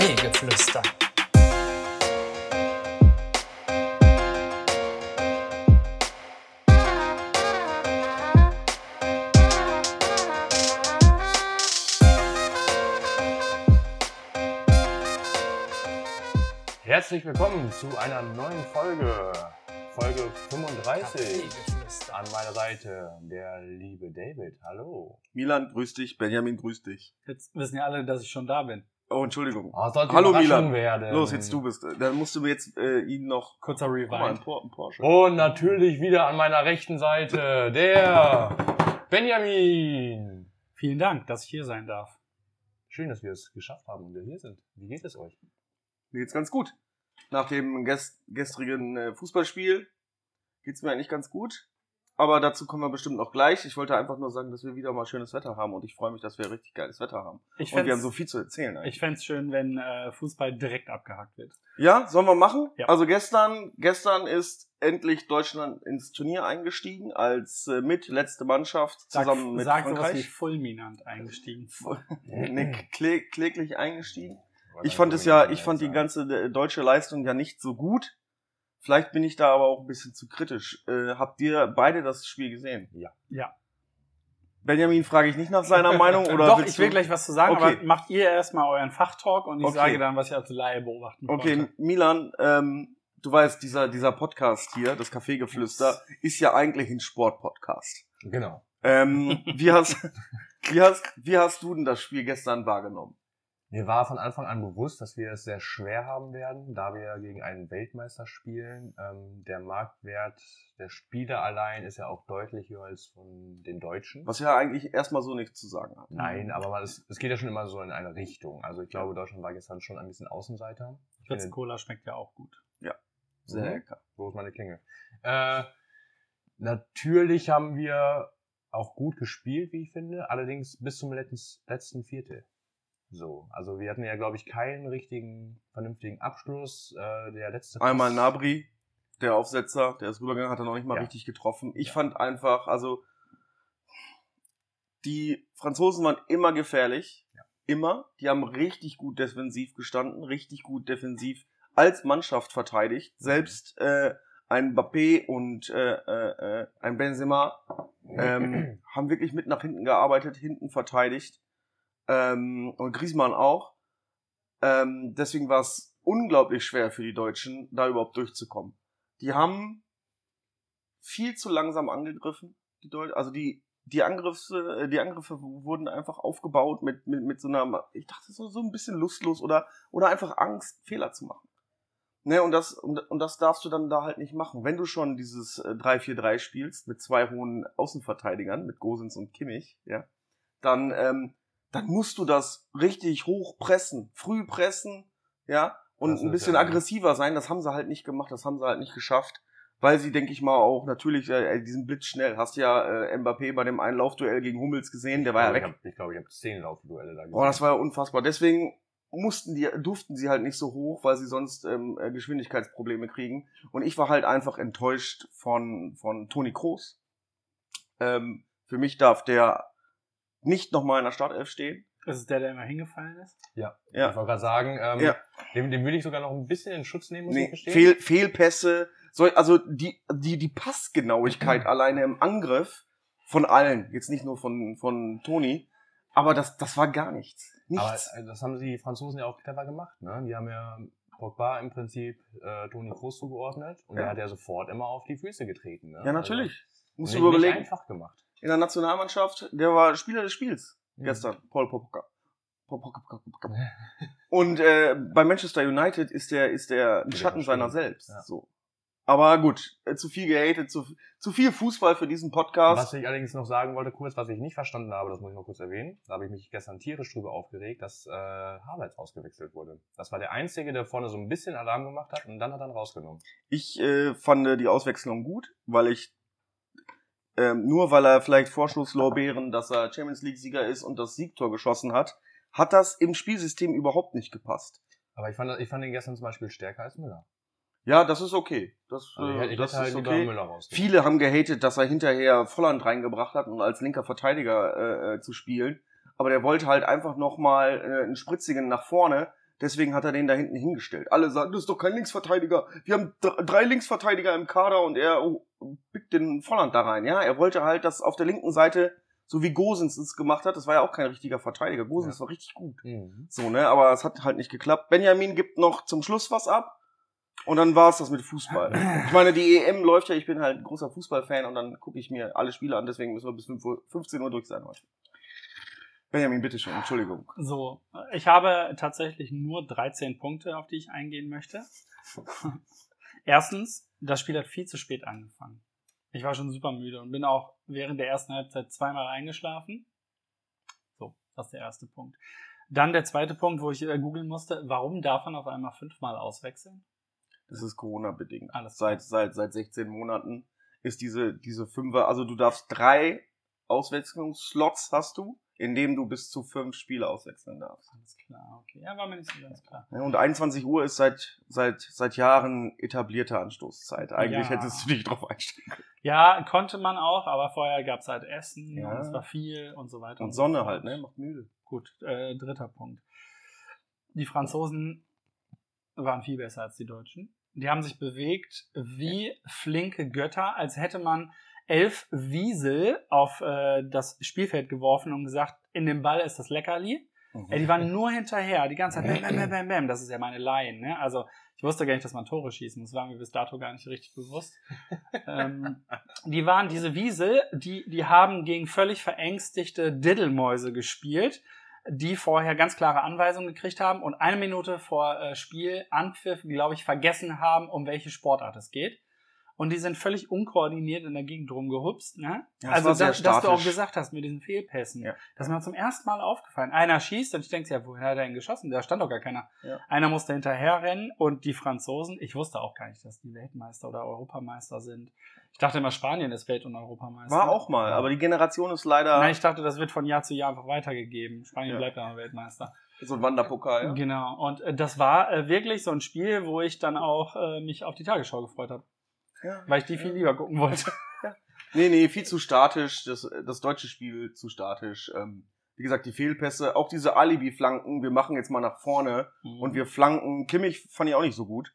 Kaffeegeflüster. Herzlich willkommen zu einer neuen Folge. Folge 35. Kaffeegeflüster. An meiner Seite der liebe David. Hallo. Milan, grüß dich. Benjamin, grüß dich. Jetzt wissen ja alle, dass ich schon da bin. Oh, Entschuldigung. Oh, sollte Hallo, Milan. werden. Los, jetzt du bist. Dann musst du mir jetzt äh, ihn noch. Kurzer Rewind. Por ein Porsche. Und natürlich wieder an meiner rechten Seite der Benjamin. Vielen Dank, dass ich hier sein darf. Schön, dass wir es geschafft haben und wir hier sind. Wie geht es euch? Mir geht's ganz gut. Nach dem gest gestrigen äh, Fußballspiel geht's mir eigentlich ganz gut. Aber dazu kommen wir bestimmt noch gleich. Ich wollte einfach nur sagen, dass wir wieder mal schönes Wetter haben und ich freue mich, dass wir richtig geiles Wetter haben. Ich Und wir haben so viel zu erzählen. Eigentlich. ich fänd's schön, wenn äh, Fußball direkt abgehakt wird. Ja, sollen wir machen? Ja. Also gestern, gestern ist endlich Deutschland ins Turnier eingestiegen als äh, mit letzte Mannschaft Sag, zusammen mit sag sowas wie Frankreich. fulminant eingestiegen. nee, klä kläglich eingestiegen. Ich fand es ja, ich fand die ganze äh, deutsche Leistung ja nicht so gut. Vielleicht bin ich da aber auch ein bisschen zu kritisch. Äh, habt ihr beide das Spiel gesehen? Ja. Benjamin frage ich nicht nach seiner Meinung oder Doch, ich will du- gleich was zu sagen, Okay. aber macht ihr erstmal euren Fachtalk und ich Okay. sage dann, was ich als Laie beobachten Okay, konnte. Milan, ähm, du weißt, dieser dieser Podcast hier, das Kaffeegeflüster, ist ja eigentlich ein Sportpodcast. Genau. Ähm, wie hast wie hast wie hast du denn das Spiel gestern wahrgenommen? Mir war von Anfang an bewusst, dass wir es sehr schwer haben werden, da wir gegen einen Weltmeister spielen. Ähm, der Marktwert der Spieler allein ist ja auch deutlich höher als von den Deutschen. Was ja eigentlich erstmal so nichts zu sagen hat. Nein, aber man, es, es geht ja schon immer so in eine Richtung. Also ich glaube, Deutschland war gestern schon ein bisschen Außenseiter. Ich Fritz finde, Cola schmeckt ja auch gut. Sehr Mhm. lecker. Wo ist meine Klingel? Äh, natürlich haben wir auch gut gespielt, wie ich finde, allerdings bis zum letzten, letzten Viertel. So, also wir hatten ja, glaube ich, keinen richtigen, vernünftigen Abschluss. Äh, der letzte Einmal Nabri, der Aufsetzer, der ist rübergegangen, hat er noch nicht mal Ja. richtig getroffen. Ich Ja. fand einfach, also die Franzosen waren immer gefährlich. Ja. Immer. Die haben richtig gut defensiv gestanden, richtig gut defensiv als Mannschaft verteidigt. Selbst äh, ein Mbappé und äh, äh, äh, ein Benzema ähm, haben wirklich mit nach hinten gearbeitet, hinten verteidigt. Ähm, und Griezmann auch. Ähm, deswegen war es unglaublich schwer für die Deutschen, da überhaupt durchzukommen. Die haben viel zu langsam angegriffen, die Deutschen. Also die, die Angriffe, äh, die Angriffe wurden einfach aufgebaut mit, mit, mit so einer, ich dachte so, so ein bisschen lustlos oder, oder einfach Angst, Fehler zu machen. Ne, und das, und, und das darfst du dann da halt nicht machen. Wenn du schon dieses äh, 3-4-3 spielst mit zwei hohen Außenverteidigern, mit Gosens und Kimmich, ja, dann, ähm, dann musst du das richtig hoch pressen, früh pressen, ja, und Das ein bisschen ja- aggressiver sein. Das haben sie halt nicht gemacht, das haben sie halt nicht geschafft, weil sie, denke ich mal, auch natürlich äh, diesen Blitz schnell. Hast ja äh, Mbappé bei dem einen Laufduell gegen Hummels gesehen, der war ja ich weg. Ich glaube, ich habe zehn Laufduelle da gesehen. Boah, das war ja unfassbar. Deswegen mussten die, durften sie halt nicht so hoch, weil sie sonst ähm, äh, Geschwindigkeitsprobleme kriegen. Und ich war halt einfach enttäuscht von, von Toni Kroos. Ähm, für mich darf der nicht nochmal in der Startelf stehen. Das ist der, der immer hingefallen ist. ja. Ja. Ich wollte gerade sagen, ähm, Ja. dem, dem will ich sogar noch ein bisschen in Schutz nehmen, muss ich Nee, gestehen. Fehl, Fehlpässe, so, also die, die, die Passgenauigkeit alleine im Angriff von allen, jetzt nicht nur von, von Toni, aber das, das war gar nichts. Aber Nichts. äh, das haben die Franzosen ja auch clever gemacht. Ne? Die haben ja Pogba im Prinzip äh, Toni Kroos zugeordnet und Ja. der hat ja sofort immer auf die Füße getreten. Ne? ja, natürlich. Also, Musst du überlegen. Nicht einfach gemacht. In der Nationalmannschaft, der war Spieler des Spiels gestern, Paul Popka. Und äh, bei Manchester United ist der ist der ein Schatten seiner selbst. Ja. So. Aber gut, äh, zu viel gehatet, zu, zu viel Fußball für diesen Podcast. Was ich allerdings noch sagen wollte, kurz, was ich nicht verstanden habe, das muss ich noch kurz erwähnen. Da habe ich mich gestern tierisch drüber aufgeregt, dass äh, Havertz ausgewechselt wurde. Das war der Einzige, der vorne so ein bisschen Alarm gemacht hat und dann hat er ihn rausgenommen. Ich äh, fand die Auswechslung gut, weil ich ähm, nur weil er vielleicht Vorschusslorbeeren, dass er Champions League Sieger ist und das Siegtor geschossen hat, hat das im Spielsystem überhaupt nicht gepasst. Aber ich fand, ich fand ihn gestern zum Beispiel stärker als Müller. Ja, das ist okay. Das, Also ich, äh, ich das halt ist lieber okay. Müller raus. Viele haben gehatet, dass er hinterher Volland reingebracht hat und als linker Verteidiger äh, äh, zu spielen. Aber der wollte halt einfach nochmal äh, einen spritzigen nach vorne, Deswegen hat er den da hinten hingestellt. Alle sagen, das ist doch kein Linksverteidiger. Wir haben dr- drei Linksverteidiger im Kader und er pickt den Volland da rein. Ja, er wollte halt, dass auf der linken Seite, so wie Gosens es gemacht hat, das war ja auch kein richtiger Verteidiger. Gosens war richtig gut. Mhm. So, ne, aber es hat halt nicht geklappt. Benjamin gibt noch zum Schluss was ab. Und dann war's das mit Fußball. Ich meine, die EM läuft ja, ich bin halt ein großer Fußballfan und dann gucke ich mir alle Spiele an, deswegen müssen wir bis 5 Uhr, 15 Uhr durch sein heute. Benjamin, bitteschön, Entschuldigung. So, ich habe tatsächlich nur 13 Punkte, auf die ich eingehen möchte. Erstens, das Spiel hat viel zu spät angefangen. Ich war schon super müde und bin auch während der ersten Halbzeit zweimal eingeschlafen. So, das ist der erste Punkt. Dann der zweite Punkt, wo ich äh, googeln musste, warum darf man auf einmal fünfmal auswechseln? Das ist Corona-bedingt. Alles klar. Seit, seit, seit 16 Monaten ist diese, diese Fünfer, also du darfst drei Auswechslungsslots hast du, in dem du bis zu fünf Spiele auswechseln darfst. Alles klar, okay. Ja, war mir nicht so ganz klar. Ja, und 21 Uhr ist seit, seit, seit Jahren etablierte Anstoßzeit. Eigentlich Ja. hättest du dich drauf einstellen können. Ja, konnte man auch, aber vorher gab es halt Essen Ja. und es war viel und so weiter. Und so Sonne fort. halt, ne? Macht müde. Gut, äh, dritter Punkt. Die Franzosen waren viel besser als die Deutschen. Die haben sich bewegt wie flinke Götter, als hätte man elf Wiesel auf äh, das Spielfeld geworfen und gesagt, in dem Ball ist das Leckerli. Ey, die waren nur hinterher, die ganze Zeit bam, bam, bam, bam, bam. Das ist ja meine Line, ne? Also, ich wusste gar nicht, dass man Tore schießen muss. Das war mir bis dato gar nicht richtig bewusst. ähm, die waren, diese Wiesel, die, die haben gegen völlig verängstigte Diddelmäuse gespielt, die vorher ganz klare Anweisungen gekriegt haben und eine Minute vor äh, Spiel, Anpfiff, glaube ich, vergessen haben, um welche Sportart es geht. Und die sind völlig unkoordiniert in der Gegend rumgehupst. Ne? Ja, es also, das, dass du auch gesagt hast mit diesen Fehlpässen. Ja. Das ist mir zum ersten Mal aufgefallen. Einer schießt und ich denke, ja, wohin hat er denn geschossen? Da stand doch gar keiner. Ja. Einer musste hinterher rennen und die Franzosen, ich wusste auch gar nicht, dass die Weltmeister oder Europameister sind. Ich dachte immer, Spanien ist Welt- und Europameister. War auch mal, aber die Generation ist leider Nein, ich dachte, das wird von Jahr zu Jahr einfach weitergegeben. Spanien Ja. bleibt aber Weltmeister. so ein Wanderpokal. Ja? Genau. Und äh, das war äh, wirklich so ein Spiel, wo ich dann auch äh, mich auf die Tagesschau gefreut habe, Ja. weil ich die viel lieber gucken wollte. Nee, nee, viel zu statisch. Das, das deutsche Spiel zu statisch. Ähm, wie gesagt, die Fehlpässe, auch diese Alibi-Flanken, wir machen jetzt mal nach vorne und wir flanken. Kimmich fand ich auch nicht so gut.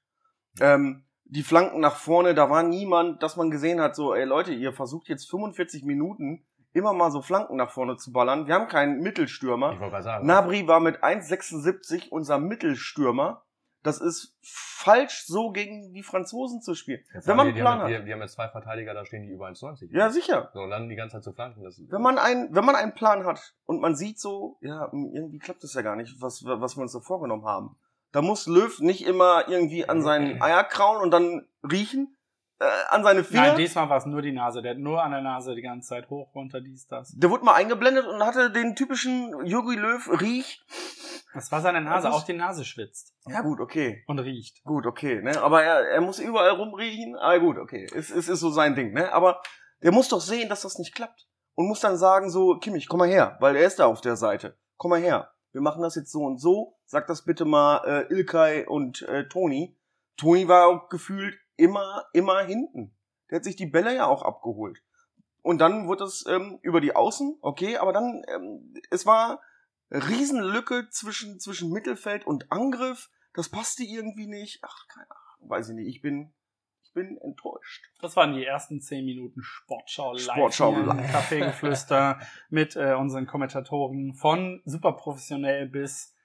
Ähm, die Flanken nach vorne, da war niemand, dass man gesehen hat, so, ey Leute, ihr versucht jetzt 45 Minuten immer mal so Flanken nach vorne zu ballern. Wir haben keinen Mittelstürmer. Ich wollte sagen. Nabri war mit 1,76 unser Mittelstürmer. Das ist falsch, so gegen die Franzosen zu spielen. Jetzt Wenn man wir- einen die Plan haben, hat. Die, die haben jetzt zwei Verteidiger, da stehen die über 1,90. Ja, sicher. So, und dann die ganze Zeit zu flanken. Das Wenn man, ein, wenn man einen Plan hat und man sieht so, ja, irgendwie klappt das ja gar nicht, was, was wir uns da vorgenommen haben. Da muss Löw nicht immer irgendwie an seinen Eier krauen und dann riechen, äh, an seine Finger. Nein, diesmal war es nur die Nase. Der hat nur an der Nase die ganze Zeit hoch, runter, dies, das. der wurde mal eingeblendet und hatte den typischen Jogi Löw Riech. Das war seine Nase. Das ist- Auch die Nase schwitzt Ja gut, okay. und riecht. Gut, okay, ne? Aber er, er muss überall rumriechen. Aber gut, okay. Es, es ist so sein Ding, ne? Aber der muss doch sehen, dass das nicht klappt. Und muss dann sagen, so, Kimmich, komm mal her, weil er ist da auf der Seite. Komm mal her. Wir machen das jetzt so und so. Sag das bitte mal äh, Ilkay und äh, Toni. Toni war auch gefühlt immer, immer hinten. Der hat sich die Bälle ja auch abgeholt. Und dann wurde es ähm, über die Außen, okay, aber dann, ähm, es war Riesenlücke zwischen, zwischen Mittelfeld und Angriff. Das passte irgendwie nicht. Ach, keine Ahnung, weiß ich nicht. Ich bin, ich bin enttäuscht. Das waren die ersten zehn Minuten Sportschau live. Sportschau live. Kaffeegeflüster mit äh, unseren Kommentatoren von super professionell bis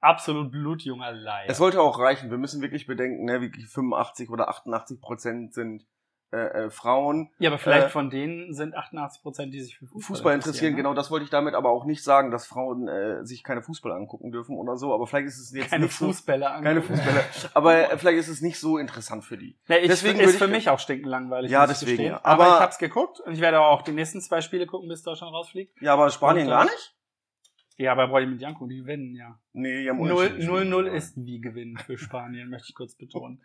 absolut blutjunger Laie. Es sollte auch reichen. Wir müssen wirklich bedenken, ne, wirklich 85 oder 88 Prozent sind äh, äh, Frauen. ja, aber vielleicht äh, von denen sind 88 Prozent, die sich für Fußball, Fußball interessieren, ne? genau das wollte ich damit aber auch nicht sagen, dass Frauen äh, sich keine Fußball angucken dürfen oder so, aber vielleicht ist es jetzt Keine nicht so, keine Fußballer, aber äh, vielleicht ist es nicht so interessant für die. Nee, ich, Deswegen ist für ich- mich auch stinkenlangweilig. Ja, muss ich deswegen, ja. Aber, Aber- ich hab's geguckt und ich werde auch die nächsten zwei Spiele gucken, bis Deutschland rausfliegt. Ja, aber Spanien Und, gar nicht? Ja, bei Brody mit Janko, die gewinnen ja. Nee, haben 0-0 unentschieden. ist wie Gewinn für Spanien, möchte ich kurz betonen.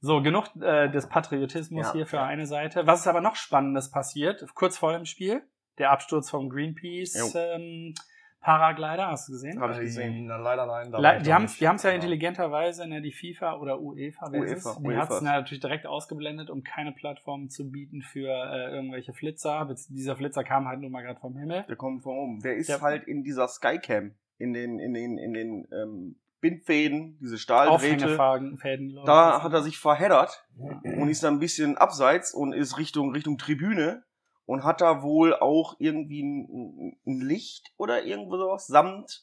So, genug äh, des Patriotismus Ja. hier für eine Seite. Was ist aber noch Spannendes passiert, kurz vor dem Spiel? Der Absturz vom Greenpeace Jo. ähm, Paraglider, hast du gesehen? Hab ich gesehen. Na, leider nein. Le die haben haben's ja Aber- intelligenterweise, ne, die FIFA oder UEFA, wer ist UEFA, es? die hat es natürlich direkt ausgeblendet, um keine Plattform zu bieten für äh, irgendwelche Flitzer. Dieser Flitzer kam halt nur mal gerade vom Himmel. Der kommt von oben. Der ist Ja. halt in dieser Skycam, in den, in den, in den ähm, Bindfäden, diese Stahldrähte. Fäden. Da hat er sich verheddert und ist dann ein bisschen abseits und ist Richtung, Richtung Tribüne und hat da wohl auch irgendwie ein, ein Licht oder irgendwo sowas samt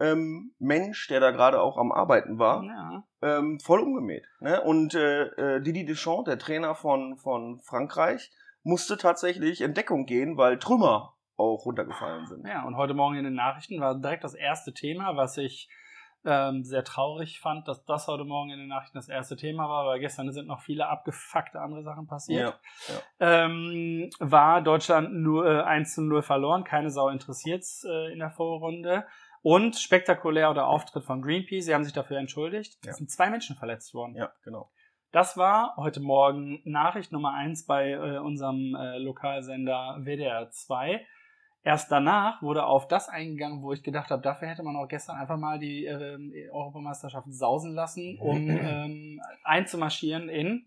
ähm, Mensch, der da gerade auch am Arbeiten war, Ja. ähm, voll umgemäht. Ne? Und äh, äh, Didi Deschamps, der Trainer von, von Frankreich, musste tatsächlich in Deckung gehen, weil Trümmer auch runtergefallen sind. Ja, und heute Morgen in den Nachrichten war direkt das erste Thema, was ich ähm, sehr traurig fand, dass das heute Morgen in den Nachrichten das erste Thema war, weil gestern sind noch viele abgefuckte andere Sachen passiert. Ähm, war Deutschland nur äh, 1 zu 0 verloren, keine Sau interessiert äh, in der Vorrunde. Und spektakulär der Auftritt von Greenpeace, sie haben sich dafür entschuldigt. Es Ja. sind zwei Menschen verletzt worden. Ja, genau. Das war heute Morgen Nachricht Nummer eins bei äh, unserem äh, Lokalsender WDR 2. Erst danach wurde auf das eingegangen, wo ich gedacht habe, dafür hätte man auch gestern einfach mal die ähm, Europameisterschaft sausen lassen, um ähm, einzumarschieren in,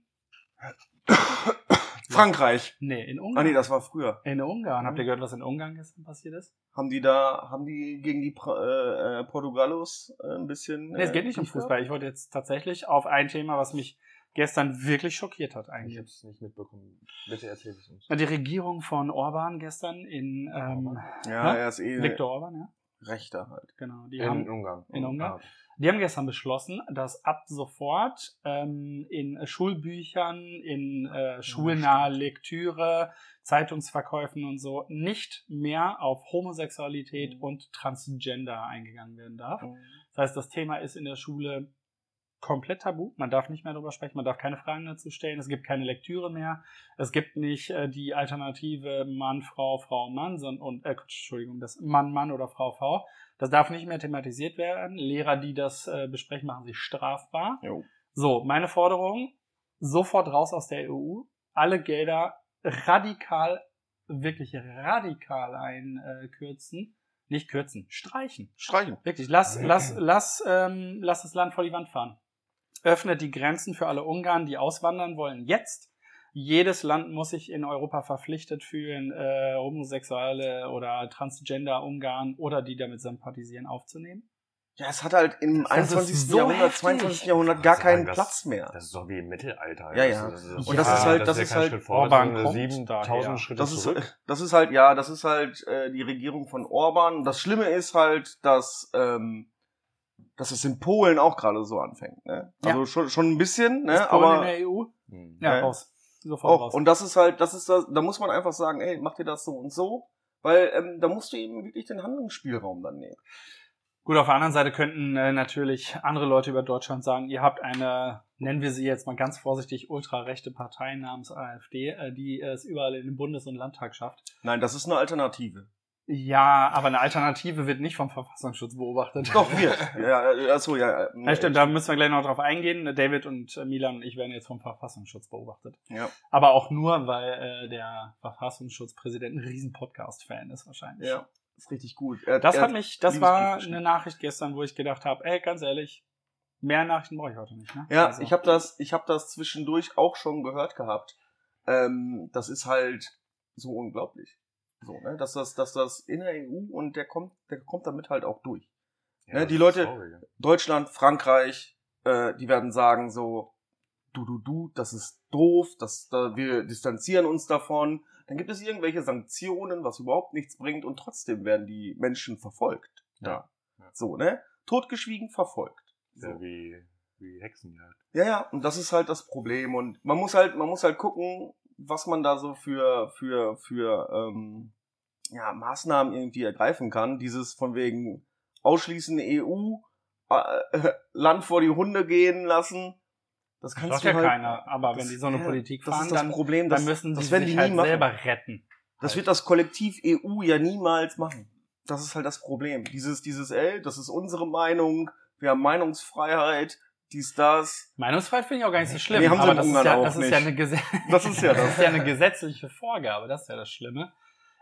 Frankreich. nee, in Ah Ungarn. nee, das war früher. in Ungarn. Habt ihr gehört, was in Ungarn gestern passiert ist? Haben die da, haben die gegen die äh, äh, Portugalos äh, ein bisschen. Nee, es geht nicht um Fußball. Ich wollte jetzt tatsächlich auf ein Thema, was mich gestern wirklich schockiert hat Ich eigentlich. habe es nicht mitbekommen. Bitte erzähl es uns. Die Regierung von Orban gestern in ähm? Ja, Hä? er ist eh Viktor Orban, ja. Rechter halt. Genau. Die In haben Ungarn. in Ungarn? Ah, Die haben gestern beschlossen, dass ab sofort ähm, in Schulbüchern, in äh, schulnahe Lektüre, Zeitungsverkäufen und so nicht mehr auf Homosexualität Mhm. und Transgender eingegangen werden darf. Das heißt, das Thema ist in der Schule komplett tabu. Man darf nicht mehr darüber sprechen, man darf keine Fragen dazu stellen. Es gibt keine Lektüre mehr. Es gibt nicht äh, die Alternative Mann, Frau, Frau, Mann, sondern und äh, Entschuldigung, das Mann, Mann oder Frau, Frau. Das darf nicht mehr thematisiert werden. Lehrer, die das äh, besprechen, machen sich strafbar. Jo. So, meine Forderung: sofort raus aus der EU. Alle Gelder radikal, wirklich radikal einkürzen. Nicht kürzen, streichen. Streichen. Wirklich, lass, lass, lass, ähm, lass das Land vor die Wand fahren. Öffnet die Grenzen für alle Ungarn, die auswandern wollen. Jetzt. Jedes Land muss sich in Europa verpflichtet fühlen, äh, Homosexuelle oder Transgender Ungarn oder die damit sympathisieren aufzunehmen. Ja, es hat halt im Das ist 21. so Jahrhundert, heftig. 22. Jahrhundert gar keinen das- Platz mehr. Das ist so wie im Mittelalter. Ja, ja. Das ist, Und ja, das ist halt- das ja ist halt- Schritt Orban das kommt sind 7000 daher. Schritte Das ist, zurück. das ist halt, ja, das ist halt äh, die Regierung von Orban. Das Schlimme ist halt, dass, ähm, dass es in Polen auch gerade so anfängt. Ne? Also schon, schon ein bisschen, Ist ne? Polen aber in der EU? Hm. Ja, Ja. raus. Sofort auch. raus. Und das ist halt, das ist das, da muss man einfach sagen, ey, mach dir das so und so, weil ähm, da musst du eben wirklich den Handlungsspielraum dann nehmen. Gut, auf der anderen Seite könnten äh, natürlich andere Leute über Deutschland sagen, ihr habt eine, nennen wir sie jetzt mal ganz vorsichtig, ultrarechte Partei namens AfD, äh, die es überall in den Bundes- und Landtag schafft. Nein, das ist eine Alternative. Ja, aber eine Alternative wird nicht vom Verfassungsschutz beobachtet. Doch, wir. ja, achso, ja. Ja, stimmt, da müssen wir gleich noch drauf eingehen. David und äh, Milan und ich werden jetzt vom Verfassungsschutz beobachtet. Ja. Aber auch nur, weil äh, der Verfassungsschutzpräsident ein riesen Podcast-Fan ist wahrscheinlich. Ja, ist richtig gut. Er, Das er hat mich, das war eine Nachricht gestern, wo ich gedacht habe, ey, ganz ehrlich, mehr Nachrichten brauche ich heute nicht. Ne? Ja, Also, ich habe das, ich habe das zwischendurch auch schon gehört gehabt. Ähm, das ist halt so unglaublich. So, ne? Dass das, dass das in der EU und der kommt, der kommt damit halt auch durch. Ja, Ne, die Leute- ja. Deutschland, Frankreich, äh, die werden sagen so, du, du, du, das ist doof, das, da, wir distanzieren uns davon. Dann gibt es irgendwelche Sanktionen, was überhaupt nichts bringt und trotzdem werden die Menschen verfolgt. Ja. Ja. So, ne? Totgeschwiegen verfolgt. So. Ja, wie, wie Hexenjagd. Ja, ja, und das ist halt das Problem. Und man muss halt, man muss halt gucken, was man da so für, für, für ähm, ja, Maßnahmen irgendwie ergreifen kann. Dieses von wegen ausschließen EU, äh, Land vor die Hunde gehen lassen. Das Das kannst sagt du ja halt, keiner, aber das- wenn die so eine ja, Politik das fahren, ist das dann, Problem. Das, dann müssen das die werden sich die halt machen. selber retten. Das wird das Kollektiv EU ja niemals machen. Das ist halt das Problem. Dieses, dieses, ey, das ist unsere Meinung, wir haben Meinungsfreiheit, dies, das. Meinungsfreiheit finde ich auch gar nicht so schlimm. Nee, haben sie aber das, ist ja, auch das, ist ja eine Das ist ja das das. ist ja eine gesetzliche Vorgabe, das ist ja das Schlimme.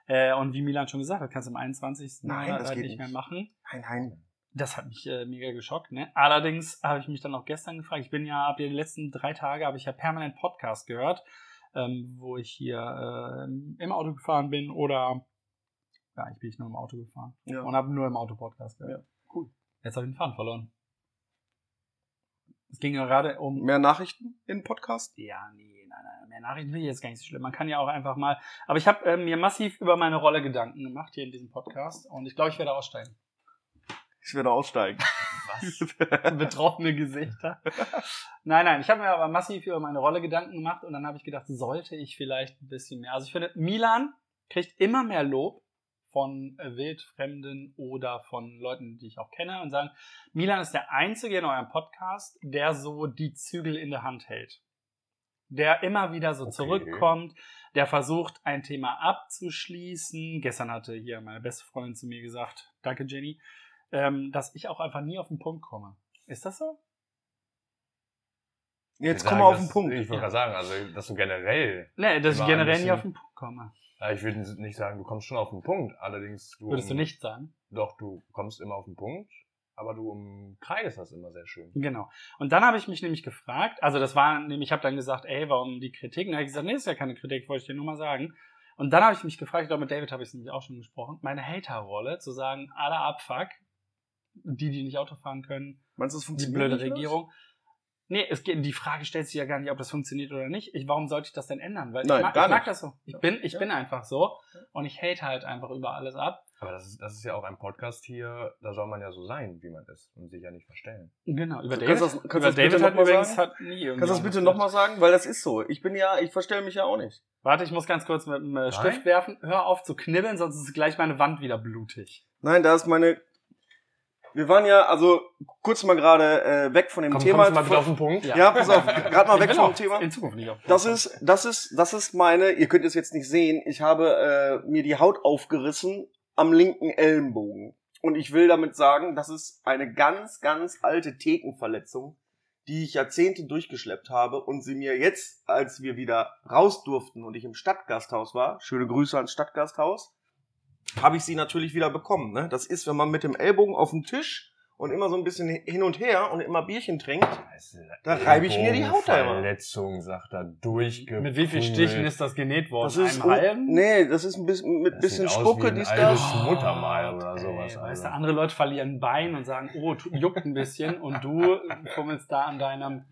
Äh, und wie Milan schon gesagt hat, kannst du im 21. Nein, Monat das halt geht nicht mehr machen. Nein, nein. Das hat mich äh, mega geschockt. Ne? Allerdings habe ich mich dann auch gestern gefragt, ich bin ja ab den letzten drei Tage habe ich ja permanent Podcast gehört, ähm, wo ich hier äh, im Auto gefahren bin oder ja, ich bin nicht nur im Auto gefahren Ja. und habe nur im Auto Podcast gehört. Ja, cool. Jetzt habe ich den Faden verloren. Es ging gerade um Mehr Nachrichten in Podcast? Ja, nee, nein, nein, mehr Nachrichten finde ich jetzt gar nicht so schlimm. Man kann ja auch einfach mal. Aber ich habe äh, mir massiv über meine Rolle Gedanken gemacht hier in diesem Podcast und ich glaube, ich werde aussteigen. Ich werde aussteigen. Was? Betroffene Gesichter. Nein, nein, ich habe mir aber massiv über meine Rolle Gedanken gemacht und dann habe ich gedacht, sollte ich vielleicht ein bisschen mehr. Also ich finde, Milan kriegt immer mehr Lob von äh, Wildfremden oder von Leuten, die ich auch kenne und sagen, Milan ist der Einzige in eurem Podcast, der so die Zügel in der Hand hält. Der immer wieder so Okay. zurückkommt, der versucht, ein Thema abzuschließen. Gestern hatte hier meine beste Freundin zu mir gesagt, danke Jenny, ähm, dass ich auch einfach nie auf den Punkt komme. Ist das so? Jetzt kommen wir auf den Punkt. Ich wollte gerade sagen, also, dass du generell, Nee, dass ich generell nie auf den Punkt komme. Ja, ich würde nicht sagen, du kommst schon auf den Punkt, allerdings du. Würdest du um- nicht sagen? Doch, du kommst immer auf den Punkt, aber du umkreist das immer sehr schön. Genau. Und dann habe ich mich nämlich gefragt, also das war nämlich, ich habe dann gesagt, ey, warum die Kritik? Und dann habe ich gesagt, nee, ist ja keine Kritik, wollte ich dir nur mal sagen. Und dann habe ich mich gefragt, ich glaube, mit David habe ich es nämlich auch schon gesprochen, meine Hater-Rolle, zu sagen, alle Abfuck, die, die nicht Auto fahren können, Meinst du, das die funktioniert blöde nicht, oder was? Nee, es geht, die Frage stellt sich ja gar nicht, ob das funktioniert oder nicht. Ich, warum sollte ich das denn ändern? Weil Nein, ich, mag, gar ich mag nicht. das so. Ich bin, ich Ja. bin einfach so und ich hate halt einfach über alles ab. Aber das ist, das ist ja auch ein Podcast hier, da soll man ja so sein, wie man ist und sich ja nicht verstellen. Genau, über Kannst David. du das- kannst über das bitte David noch hat mal übrigens sagen? hat nie irgendwie Kannst du das bitte nochmal sagen? Weil das ist so. Ich bin ja, ich verstelle mich ja auch nicht. Warte, ich muss ganz kurz mit dem äh, Stift werfen. Hör auf zu knibbeln, sonst ist gleich meine Wand wieder blutig. Nein, da ist meine. Wir waren ja, also kurz mal gerade äh, weg von dem Komm, Thema. kommst du mal bitte auf den Punkt? ja, pass auf, gerade mal Ich weg vom Thema. In Zukunft nicht auf. Das ist, das ist, das ist meine, ihr könnt es jetzt nicht sehen, ich habe äh, mir die Haut aufgerissen am linken Ellenbogen. Und ich will damit sagen, das ist eine ganz, ganz alte Thekenverletzung, die ich Jahrzehnte durchgeschleppt habe und sie mir jetzt, als wir wieder raus durften und ich im Stadtgasthaus war, schöne Grüße ans Stadtgasthaus, habe ich sie natürlich wieder bekommen. Ne? Das ist, wenn man mit dem Ellbogen auf dem Tisch und immer so ein bisschen hin und her und immer Bierchen trinkt, Da reibe ich mir die Haut da immer. Verletzung, sagt er, durchgeprügelt. Mit wie vielen Stichen ist das genäht worden? das ist Einem halben? nee, das ist ein bisschen mit Das bisschen sieht aus Spucke, wie ein dies altes das. Muttermal oder Ey, sowas. weißt also. du, andere Leute verlieren ein Bein und sagen, oh, juckt ein bisschen und du fummelst da an deinem.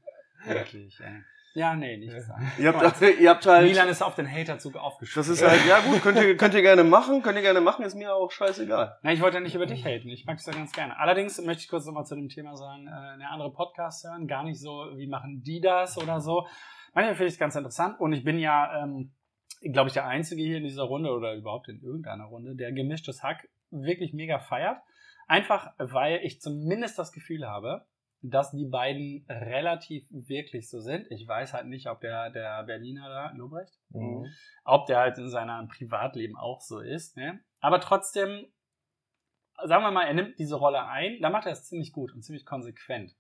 Wirklich, ey. Ja, nee, nicht sagen. Ihr habt, ihr habt halt Milan ist auf den Haterzug aufgesprungen. das ist halt ja gut, könnt ihr könnt ihr gerne machen, könnt ihr gerne machen, ist mir auch scheißegal. Na, ich wollte ja nicht über dich haten. Ich mag es ja ganz gerne. Allerdings möchte ich kurz nochmal zu dem Thema sagen, äh, eine andere Podcast hören, gar nicht so, wie machen die das oder so. Manchmal finde ich es ganz interessant und ich bin ja, ähm, glaube ich, der Einzige hier in dieser Runde oder überhaupt in irgendeiner Runde, der gemischtes Hack wirklich mega feiert. Einfach, weil ich zumindest das Gefühl habe, dass die beiden relativ wirklich so sind. Ich weiß halt nicht, ob der, der Berliner da, Lobrecht, Mhm. ob der halt in seinem Privatleben auch so ist. Ne? Aber trotzdem, sagen wir mal, er nimmt diese Rolle ein, da macht er es ziemlich gut und ziemlich konsequent.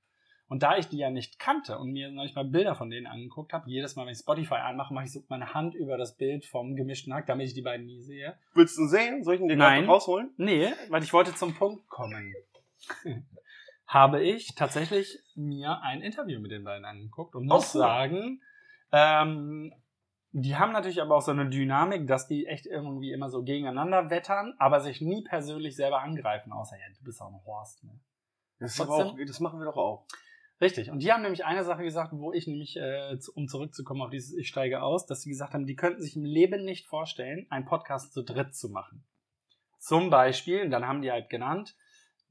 Und da ich die ja nicht kannte und mir noch nicht mal Bilder von denen angeguckt habe, jedes Mal, wenn ich Spotify anmache, mache ich so meine Hand über das Bild vom gemischten Hack, damit ich die beiden nie sehe. Willst du sehen? Soll ich ihn dir gerade rausholen? Nee, weil ich wollte zum Punkt kommen. Habe ich tatsächlich mir ein Interview mit den beiden angeguckt und muss Oh, cool. sagen, ähm, die haben natürlich aber auch so eine Dynamik, dass die echt irgendwie immer so gegeneinander wettern, aber sich nie persönlich selber angreifen, außer ja, du bist auch ein Horst. Ne? Das, auch, das machen wir doch auch. Richtig. Und die haben nämlich eine Sache gesagt, wo ich nämlich, äh, um zurückzukommen auf dieses Ich steige aus, dass sie gesagt haben, die könnten sich im Leben nicht vorstellen, einen Podcast zu dritt zu machen. Zum Beispiel, dann haben die halt genannt,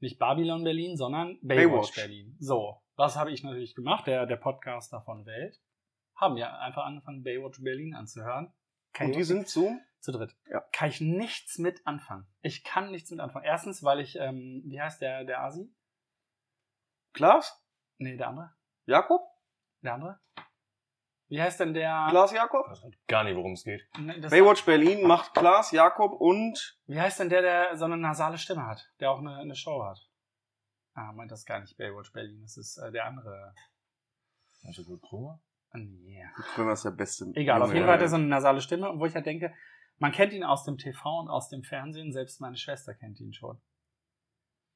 nicht Babylon Berlin, sondern Baywatch, Baywatch. Berlin. So, was habe ich natürlich gemacht, der, der Podcaster von Welt. Haben ja einfach angefangen, Baywatch Berlin anzuhören. Kann Und ich- die sind so? zu dritt. Ja. Kann ich nichts mit anfangen. Ich kann nichts mit anfangen. Erstens, weil ich, ähm, wie heißt der, der Asi? Klaas? Nee, der andere. Jakob? Der andere? Wie heißt denn der? Klaas Jakob? Ich weiß gar nicht, worum es geht. Ne, das- Baywatch Berlin macht Klaas Jakob und Wie heißt denn der, der so eine nasale Stimme hat? Der auch eine, eine Show hat? Ah, meint das gar nicht Baywatch Berlin. Das ist äh, der andere. Also gut Krümmer? Ah, Nee. Krömer ist der beste. Egal, auf Junge, jeden Fall hat er so eine nasale Stimme, wo ich halt denke, man kennt ihn aus dem TV und aus dem Fernsehen. Selbst meine Schwester kennt ihn schon.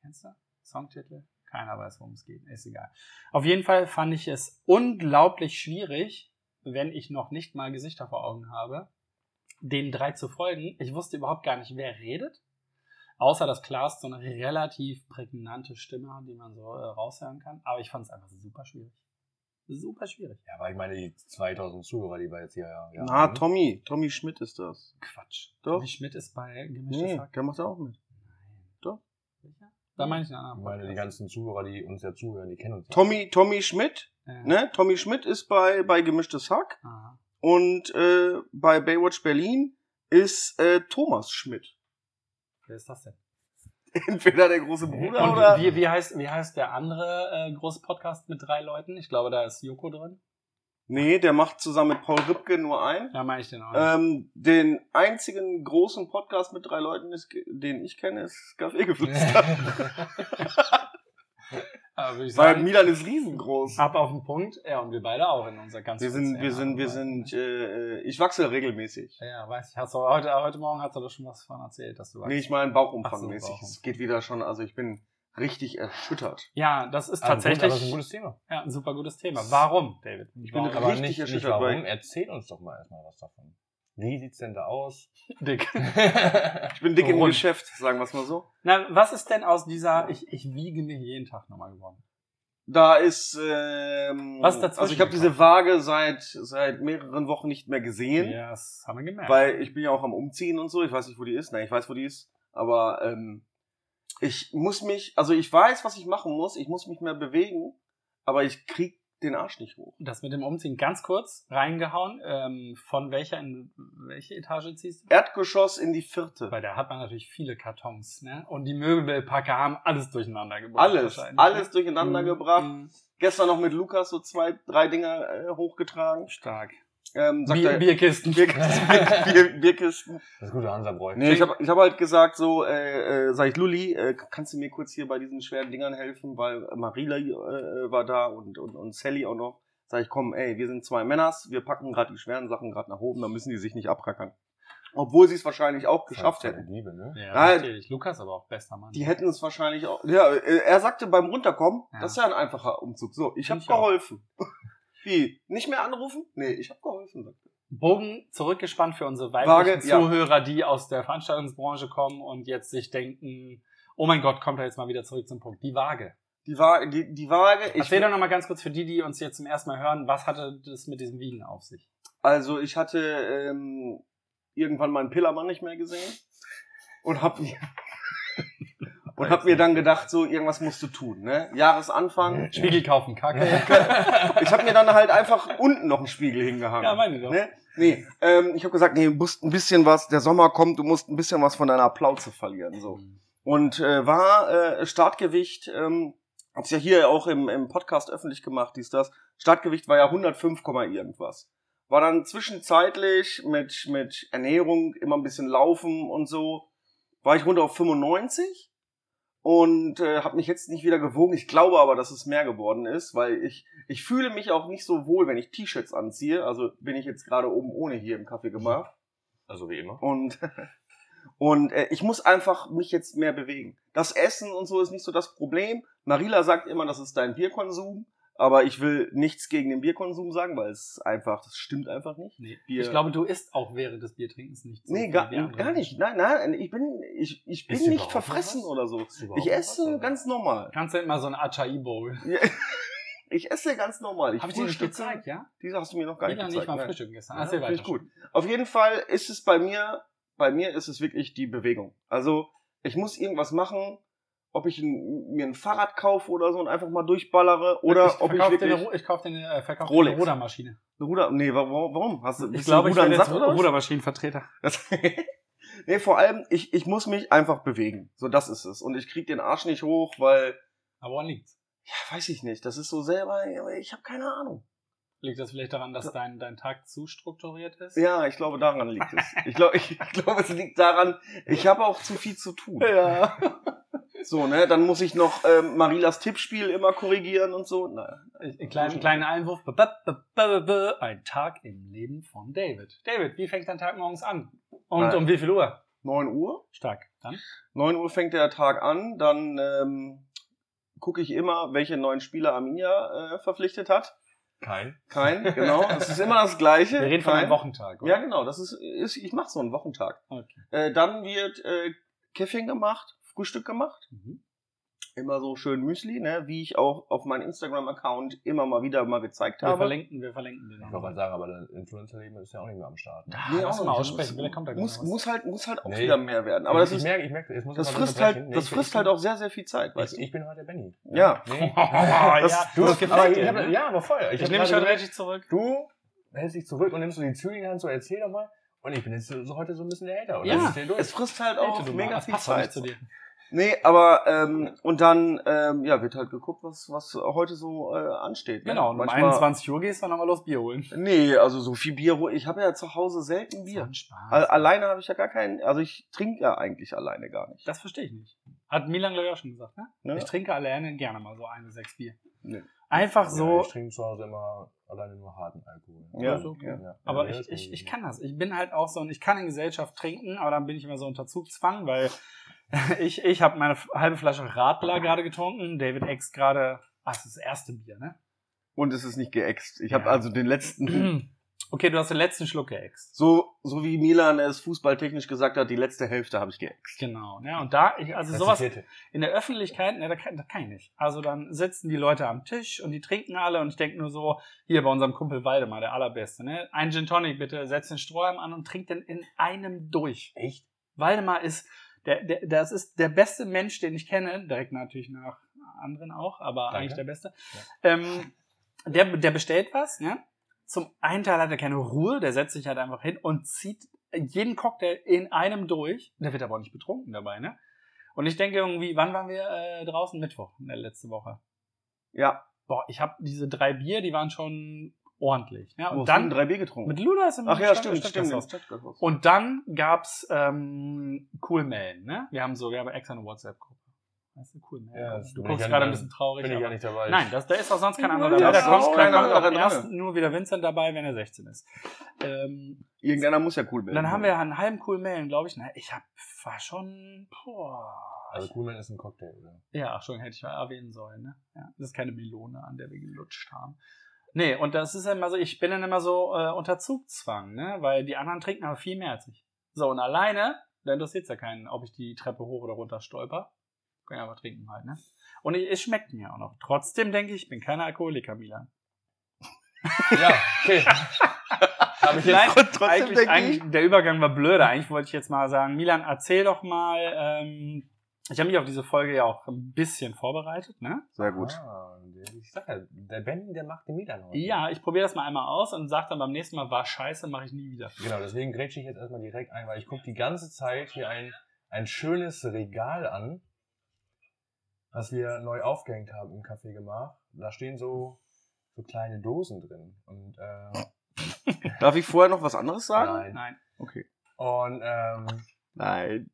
Kennst du? Songtitel? Keiner weiß, worum es geht. Ist egal. Auf jeden Fall fand ich es unglaublich schwierig, wenn ich noch nicht mal Gesichter vor Augen habe, den drei zu folgen. Ich wusste überhaupt gar nicht, wer redet. Außer dass Klaas so eine relativ prägnante Stimme hat, die man so äh, raushören kann. Aber ich fand es einfach super schwierig. super schwierig. Ja, aber ich meine, die 2000 Zuhörer, die wir jetzt hier ja, ja Na, haben. Tommy. Tommy Schmidt ist das. Quatsch. Doch. Tommy Schmidt ist bei Gemischtes Nee, Hack. der macht auch mit. Sicher? Da meine ich einen anderen Ich meine, die ganzen Zuhörer, die uns ja zuhören, die kennen uns ja. Tommy, Tommy Schmidt, Ja. ne? Tommy Schmidt ist bei, bei Gemischtes Hack. Aha. Und äh, bei Baywatch Berlin ist äh, Thomas Schmidt. Wer ist das denn? Entweder der große Bruder Und oder. wie, wie, heißt, wie heißt der andere äh, große Podcast mit drei Leuten? Ich glaube, da ist Joko drin. Nee, der macht zusammen mit Paul Ripke nur ein. Ja, meine ich den auch nicht. Ähm, den einzigen großen Podcast mit drei Leuten, ist, den ich kenne, ist Kaffeegeflüster. Aber würde ich Weil sagen, Milan ist riesengroß. ab auf den Punkt. Ja, und wir beide auch in unserer ganz Wir sind, wir sind, wir sind, äh, ich wachse regelmäßig. Ja, weiß ich. Hast du heute, heute Morgen hast du doch schon was von erzählt, dass du Nee, weißt. ich meine Bauchumfangmäßig. so, Bauchumfang. Es geht wieder schon, also ich bin richtig erschüttert. Ja, das ist Also tatsächlich aber das ist ein gutes Thema. ja, ein super gutes Thema. Warum, David? Ich bin Warum? Aber richtig nicht, nicht erschüttert, warum. weil- Erzähl uns doch mal erstmal was davon. Wie sieht's denn da aus? dick. Ich bin dick im. Geschäft, sagen wir es mal so. Na, was ist denn aus dieser, ich, ich wiege mich jeden Tag nochmal geworden? Da ist, ähm, Was ist dazwischen also ich habe diese Waage seit seit mehreren Wochen nicht mehr gesehen, Ja, das haben wir gemerkt. weil ich bin ja auch am Umziehen und so. Ich weiß nicht, wo die ist. Nein, ich weiß, wo die ist. Aber ähm, ich muss mich, also ich weiß, was ich machen muss. Ich muss mich mehr bewegen, aber ich krieg den Arsch nicht hoch. das mit dem Umziehen ganz kurz reingehauen. Ähm, von welcher in welche Etage ziehst du? Erdgeschoss in die vierte. Weil da hat man natürlich viele Kartons, ne? Und die Möbelpacker haben alles durcheinander gebracht. Alles, wahrscheinlich, alles ne? durcheinander Mhm. gebracht. Mhm. Gestern noch mit Lukas so zwei, drei Dinger äh, hochgetragen. Stark. Ähm, sagt Bier, er, Bierkisten. Bierkisten, Bier, Bierkisten. Das gute Hansabräu. Nee, ich habe ich hab halt gesagt, so, äh, äh, sag ich, Lulli, äh, kannst du mir kurz hier bei diesen schweren Dingern helfen, weil Marila äh, war da und, und, und Sally auch noch. Sag ich, komm, ey, wir sind zwei Männers, wir packen gerade die schweren Sachen gerade nach oben, dann müssen die sich nicht abrackern. Obwohl sie es wahrscheinlich auch geschafft hätten. Liebe, ne? Ja, Nein. natürlich. Lukas aber auch bester Mann. Die hätten es wahrscheinlich auch. Ja, äh, er sagte beim Runterkommen, Ja. das ist ja ein einfacher Umzug. So, ich habe Ich auch. Wie? Nicht mehr anrufen? Nee, ich habe geholfen. Bogen zurückgespannt für unsere Waage, weiblichen ja. Zuhörer, die aus der Veranstaltungsbranche kommen und jetzt sich denken, oh mein Gott, kommt er jetzt mal wieder zurück zum Punkt. Die Waage. Die, Waage, die, die Waage. Ich, Erzähl doch noch mal ganz kurz für die, die uns jetzt zum ersten Mal hören, was hatte das mit diesem Wiegen auf sich? Also ich hatte ähm, irgendwann meinen Pillermann nicht mehr gesehen und hab mir und hab mir dann gedacht, so irgendwas musst du tun, ne? Jahresanfang. Spiegel kaufen, Kacke. Ich habe mir dann halt einfach unten noch einen Spiegel hingehangen. ja, meine doch. Ne? Nee, ähm, ich habe gesagt, nee, du musst ein bisschen was, der Sommer kommt, du musst ein bisschen was von deiner Plauze verlieren. So. Und äh, war äh, Startgewicht, ähm, hab's ja hier auch im, im Podcast öffentlich gemacht, dies, das. Startgewicht war ja 105, Komma irgendwas. War dann zwischenzeitlich mit, mit Ernährung, immer ein bisschen laufen und so, war ich runter auf 95 und äh, habe mich jetzt nicht wieder gewogen. Ich glaube aber, dass es mehr geworden ist, weil ich, ich fühle mich auch nicht so wohl, wenn ich T-Shirts anziehe. Also bin ich jetzt gerade oben ohne hier im Kaffee gemacht. Also wie immer. Und, und äh, ich muss einfach mich jetzt mehr bewegen. Das Essen und so ist nicht so das Problem. Marila sagt immer, das ist dein Bierkonsum. Aber ich will nichts gegen den Bierkonsum sagen, weil es einfach, das stimmt einfach nicht. Nee. Bier- Ich glaube, du isst auch während des Biertrinkens nicht so Nee, gar, gar nicht. Nein, nein, ich bin, ich, ich bin nicht verfressen oder so. Ich esse was, ganz normal. Kannst du immer so ein Acai Bowl? Ja, Ich esse ganz normal. Ich Hab ich dir nicht gezeigt, ja? Diese hast du mir noch gar nicht Wieder nicht gezeigt. mal nein. frühstücken gestern. Ja, ich gut. Auf jeden Fall ist es bei mir, bei mir ist es wirklich die Bewegung. Also ich muss irgendwas machen, ob ich ein, mir ein Fahrrad kaufe oder so und einfach mal durchballere oder ich ob ich wirklich eine, ich kauf dir eine, äh, verkauf Rolex. eine Rudermaschine. eine Ruder, nee, warum? warum? Hast du, Ich glaube, ich Rudern werde jetzt? Rudermaschinenvertreter. Nee, vor allem, ich, ich muss mich einfach bewegen. So, das ist es. Und ich krieg den Arsch nicht hoch, weil, Aber woran liegt's? ja, weiß ich nicht. Das ist so selber, ich habe keine Ahnung. Liegt das vielleicht daran, dass dein, dein Tag zu strukturiert ist? Ja, ich glaube, daran liegt es. Ich glaube, ich, ich glaube, es liegt daran, ich habe auch zu viel zu tun. Ja. So, ne, dann muss ich noch ähm, Marilas Tippspiel immer korrigieren und so. Naja. Ein kleinen, kleinen Einwurf. Ein Tag im Leben von David. David, wie fängt dein Tag morgens an? Und Äh. um wie viel Uhr? 9 Uhr. Stark. Dann? 9 Uhr fängt der Tag an. Dann ähm, gucke ich immer, welche neuen Spieler Arminia äh, verpflichtet hat. Kein. Kein, genau. Das ist immer das Gleiche. Wir reden von Kein. einem Wochentag, oder? Ja, genau. Das ist, ist ich mache so einen Wochentag. Okay. Äh, dann wird äh, Kiffing gemacht, Frühstück gemacht. Mhm. immer so schön Müsli, ne, wie ich auch auf meinem Instagram-Account immer mal wieder mal gezeigt Wir habe. verlinken, wir verlinken den Ich wollte mal sagen, aber das Influencer-Leben ist ja auch nicht mehr am Start. Ah, Nee, auch mal aussprechen, Muss- vielleicht kommt da muss, muss halt, muss halt auch Nee. wieder mehr werden. Aber das ich ist, merke, ich merke, jetzt muss ich das frisst halt, Nee, das ich- frisst ich, halt auch sehr, sehr viel Zeit, weißt Ich, du? ich bin heute der Benny. Ja. Nee. ja, Das- du, Du, das aber gefällt ich dir, hab, ne? ja, aber voll. Ich hab nehme mich gerade heute richtig zurück. Du hältst dich zurück und nimmst so die Zügel in die Hand, so erzähl doch mal. Und ich bin jetzt so heute so ein bisschen der Hater. Oder? Ja. Ist der durch? Es frisst halt auch du mega das viel Zeit. zu dir. Nee, aber ähm, und dann ähm, ja, wird halt geguckt, was, was heute so äh, ansteht. Ne? Genau, und um Manchmal- 21 Uhr gehst du dann nochmal los Bier holen. Nee, also so viel Bier, ich habe ja zu Hause selten Bier. ein Spaß. Al- Alleine habe ich ja gar keinen, also ich trinke ja eigentlich alleine gar nicht. Das verstehe ich nicht. Hat Milan glaube ich auch schon gesagt, ne? Ne? Ich trinke alleine gerne mal so eine, sechs Bier. Nee. Einfach so, Ja, ich trinke zu Hause immer alleine nur harten Alkohol. Ja, ist okay. ja. aber Ja, ich, das ich, ist- ich kann das. Ich bin halt auch so, und ich kann in Gesellschaft trinken, aber dann bin ich immer so unter Zugzwang, weil ich, ich habe meine halbe Flasche Radler gerade getrunken, David X gerade, ach, das ist das erste Bier, ne? Und es ist nicht geäxt. Ich habe Ja. also den letzten, Okay, du hast den letzten Schluck geäxt. so, so wie Milan es fußballtechnisch gesagt hat, die letzte Hälfte habe ich geäxt. Genau, ne? Und da, ich, also Das sowas, in der Öffentlichkeit, ne, da kann, das kann ich nicht. Also dann sitzen die Leute am Tisch und die trinken alle und ich denke nur so, hier bei unserem Kumpel Waldemar, der allerbeste, ne? Ein Gin Tonic bitte, setzt den Strohhalm an und trinkt den in einem durch. Echt? Waldemar ist, der, der, das ist der beste Mensch, den ich kenne, direkt natürlich nach anderen auch, aber Danke. eigentlich der beste. Ähm, der, der bestellt was, ne? Zum einen Teil hat er keine Ruhe, der setzt sich halt einfach hin und zieht jeden Cocktail in einem durch. Der wird aber auch nicht betrunken dabei, ne? Und ich denke irgendwie, wann waren wir äh, draußen? Mittwoch, ne, letzte Woche. Ja, Boah, ich habe diese drei Bier, die waren schon ordentlich. Ne? wo Und dann drei Bier getrunken. mit Ludas im Ach ja, Stadt- stimmt, stimmt. Stadtgasthaus. im Stadtgasthaus. Und dann gab's ähm, Cool Mail, ne? Wir haben so, wir haben extra eine WhatsApp-Gruppe. Weißt du, Cool Mail. Ja, das du guckst ja gerade ein nicht- bisschen traurig. Bin ich ja aber- nicht dabei. Nein, das, da ist auch sonst kein anderer Ja, dabei. Kommt, da keiner kommt auch drin. erst nur wieder Vincent dabei, wenn er 16 ist. Ähm, Irgendeiner muss ja cool werden. dann haben wir einen halben Cool Mail, glaube ich. Na, ich hab, war schon, boah. Also Coolman ist ein Cocktail, oder? Ja, ach schon, hätte ich mal erwähnen sollen, ne? Ja, das ist keine Melone, an der wir gelutscht haben. Nee, und das ist immer so, ich bin dann immer so äh, unter Zugzwang, ne? Weil die anderen trinken aber viel mehr als ich. So, und alleine, da interessiert es ja keinen, ob ich die Treppe hoch oder runter stolper. Kann ja aber trinken halt, ne? Und ich, es schmeckt mir auch noch. Trotzdem denke ich, ich bin kein Alkoholiker, Milan. Ja, okay. Habe ich jetzt Nein, Trotzdem eigentlich, denke eigentlich, der Übergang war blöde. Eigentlich wollte ich jetzt mal sagen, Milan, erzähl doch mal, ähm, ich habe mich auf diese Folge ja auch ein bisschen vorbereitet, ne? Sehr gut. Ah, ich sag ja, der Ben, der macht den heute. Ja, ich probiere das mal einmal aus und sage dann beim nächsten Mal, war scheiße, mache ich nie wieder. Genau, deswegen grätsche ich jetzt erstmal direkt ein, weil ich gucke die ganze Zeit hier ein, ein schönes Regal an, was wir neu aufgehängt haben im Café gemacht. Da stehen so, so kleine Dosen drin. Und, äh, Darf ich vorher noch was anderes sagen? nein. Nein. Okay. Und ähm, Nein.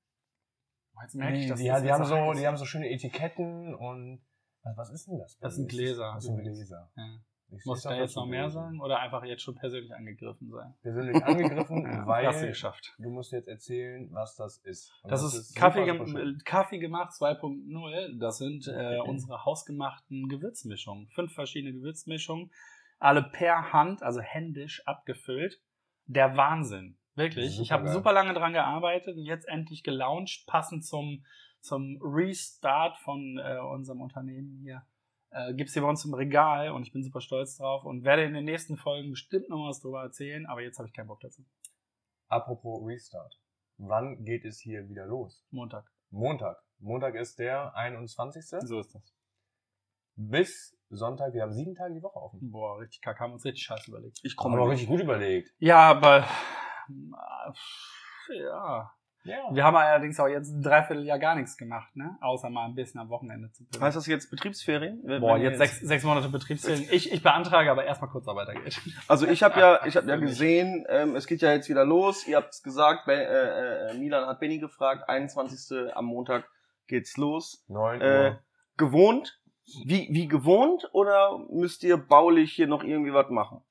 Jetzt merke ich, die, dass die, das die, haben so, die haben so schöne Etiketten und was, was ist denn das? Das sind Gläser. Das sind Gläser. Ja. Muss ich da jetzt noch mehr sagen oder einfach jetzt schon persönlich angegriffen sein? Persönlich angegriffen, Ja, weil hast du geschafft. du musst jetzt erzählen, was das ist. Und Das, ist, super, Kaffee, super gem schön. Kaffee gemacht 2.0. Das sind äh, unsere hausgemachten Gewürzmischungen. Fünf verschiedene Gewürzmischungen. Alle per Hand, also händisch abgefüllt. Der Wahnsinn. Wirklich. ich habe super lange dran gearbeitet und jetzt endlich gelauncht, passend zum, zum Restart von äh, unserem Unternehmen hier. Äh, gibt's hier bei uns im Regal und ich bin super stolz drauf und werde in den nächsten Folgen bestimmt noch was drüber erzählen, aber jetzt habe ich keinen Bock dazu. Apropos Restart. Wann geht es hier wieder los? Montag. Montag. Montag ist der 21. So ist das. Bis Sonntag. Wir haben sieben Tage die Woche offen. Boah, richtig kacke, haben uns richtig scheiße überlegt. Ich Haben komme nicht. richtig gut überlegt. Ja, aber ja. Ja. Wir haben allerdings auch jetzt ein Dreivierteljahr gar nichts gemacht, ne? Außer mal ein bisschen am Wochenende zu bringen. Heißt das jetzt Betriebsferien? Wenn- Boah, wenn jetzt sechs, sechs Monate Betriebsferien. Ich, ich beantrage aber erstmal Kurzarbeitergeld. Also ich habe ja, ich habe ja gesehen, ähm, es geht ja jetzt wieder los. Ihr habt es gesagt, Be äh, äh, Milan hat Benny gefragt, 21. am Montag geht's los. Neun Äh, Uhr. gewohnt? Wie, wie gewohnt oder müsst ihr baulich hier noch irgendwie was machen?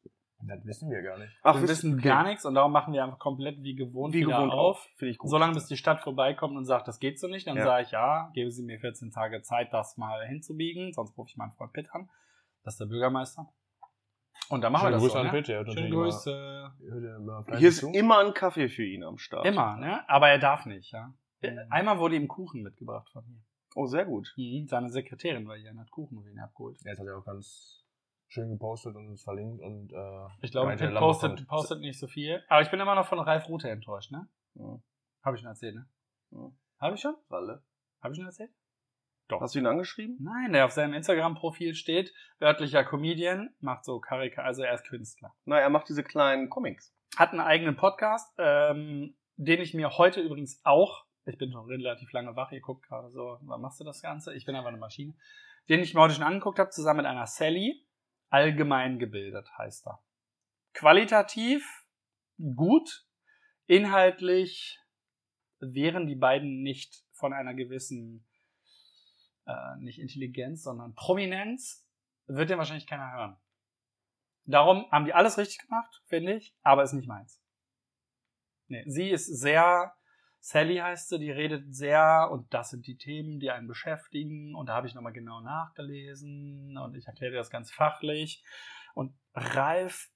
Das wissen wir gar nicht. Ach, wir wissen okay. gar nichts und darum machen wir einfach komplett wie gewohnt Wie wieder gewohnt auf. Finde ich gut. Solange bis die Stadt vorbeikommt und sagt, das geht so nicht, dann Ja. sage ich ja, geben Sie mir 14 Tage Zeit, das mal hinzubiegen, sonst rufe ich meinen Freund Pitt an. Das ist der Bürgermeister. Und dann machen wir das so, ne? Schöne Grüße. Hier ist immer ein Kaffee für ihn am Start. Immer, ne? Aber er darf nicht, ja. Mhm. Einmal wurde ihm Kuchen mitgebracht von mir. Oh, sehr gut. Mhm. Seine Sekretärin war hier und hat Kuchen für ihn abgeholt. Jetzt hat er auch ganz schön gepostet und uns verlinkt und äh, Ich glaube, Lambo postet, postet nicht so viel. Aber ich bin immer noch von Ralf Rute enttäuscht, ne? Ja. Habe ich schon erzählt, ne? Ja. Habe ich schon? Ralle. Habe ich schon erzählt? Hast du ihn angeschrieben? Nein, der auf seinem Instagram-Profil steht, örtlicher Comedian, macht so Karika, also er ist Künstler. Na, er macht diese kleinen Comics. Hat einen eigenen Podcast, ähm, den ich mir heute übrigens auch, ich bin schon relativ lange wach, ihr guckt gerade so, wann machst du das Ganze? Ich bin aber eine Maschine. Den ich mir heute schon angeguckt habe, zusammen mit einer Sally, allgemein gebildet heißt er. Qualitativ gut, inhaltlich wären die beiden nicht von einer gewissen, äh, nicht Intelligenz, sondern Prominenz, wird den wahrscheinlich keiner hören. Darum haben die alles richtig gemacht, finde ich, aber ist nicht meins. Nee, sie ist sehr, Sally heißt sie, die redet sehr und das sind die Themen, die einen beschäftigen und da habe ich nochmal genau nachgelesen und ich erkläre dir das ganz fachlich und Ralf,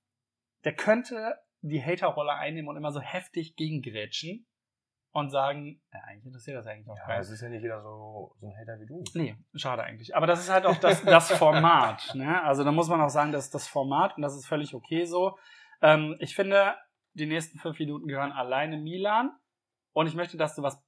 der könnte die Haterrolle einnehmen und immer so heftig gegengrätschen und sagen, ja, eigentlich interessiert das eigentlich auch Ja, keinen. es ist ja nicht jeder so, so ein Hater wie du. Nee, schade eigentlich. Aber das ist halt auch das, das Format. Ne? Also da muss man auch sagen, das ist das Format und das ist völlig okay so. Ähm, ich finde, die nächsten fünf Minuten gehören alleine Milan und ich möchte, dass du was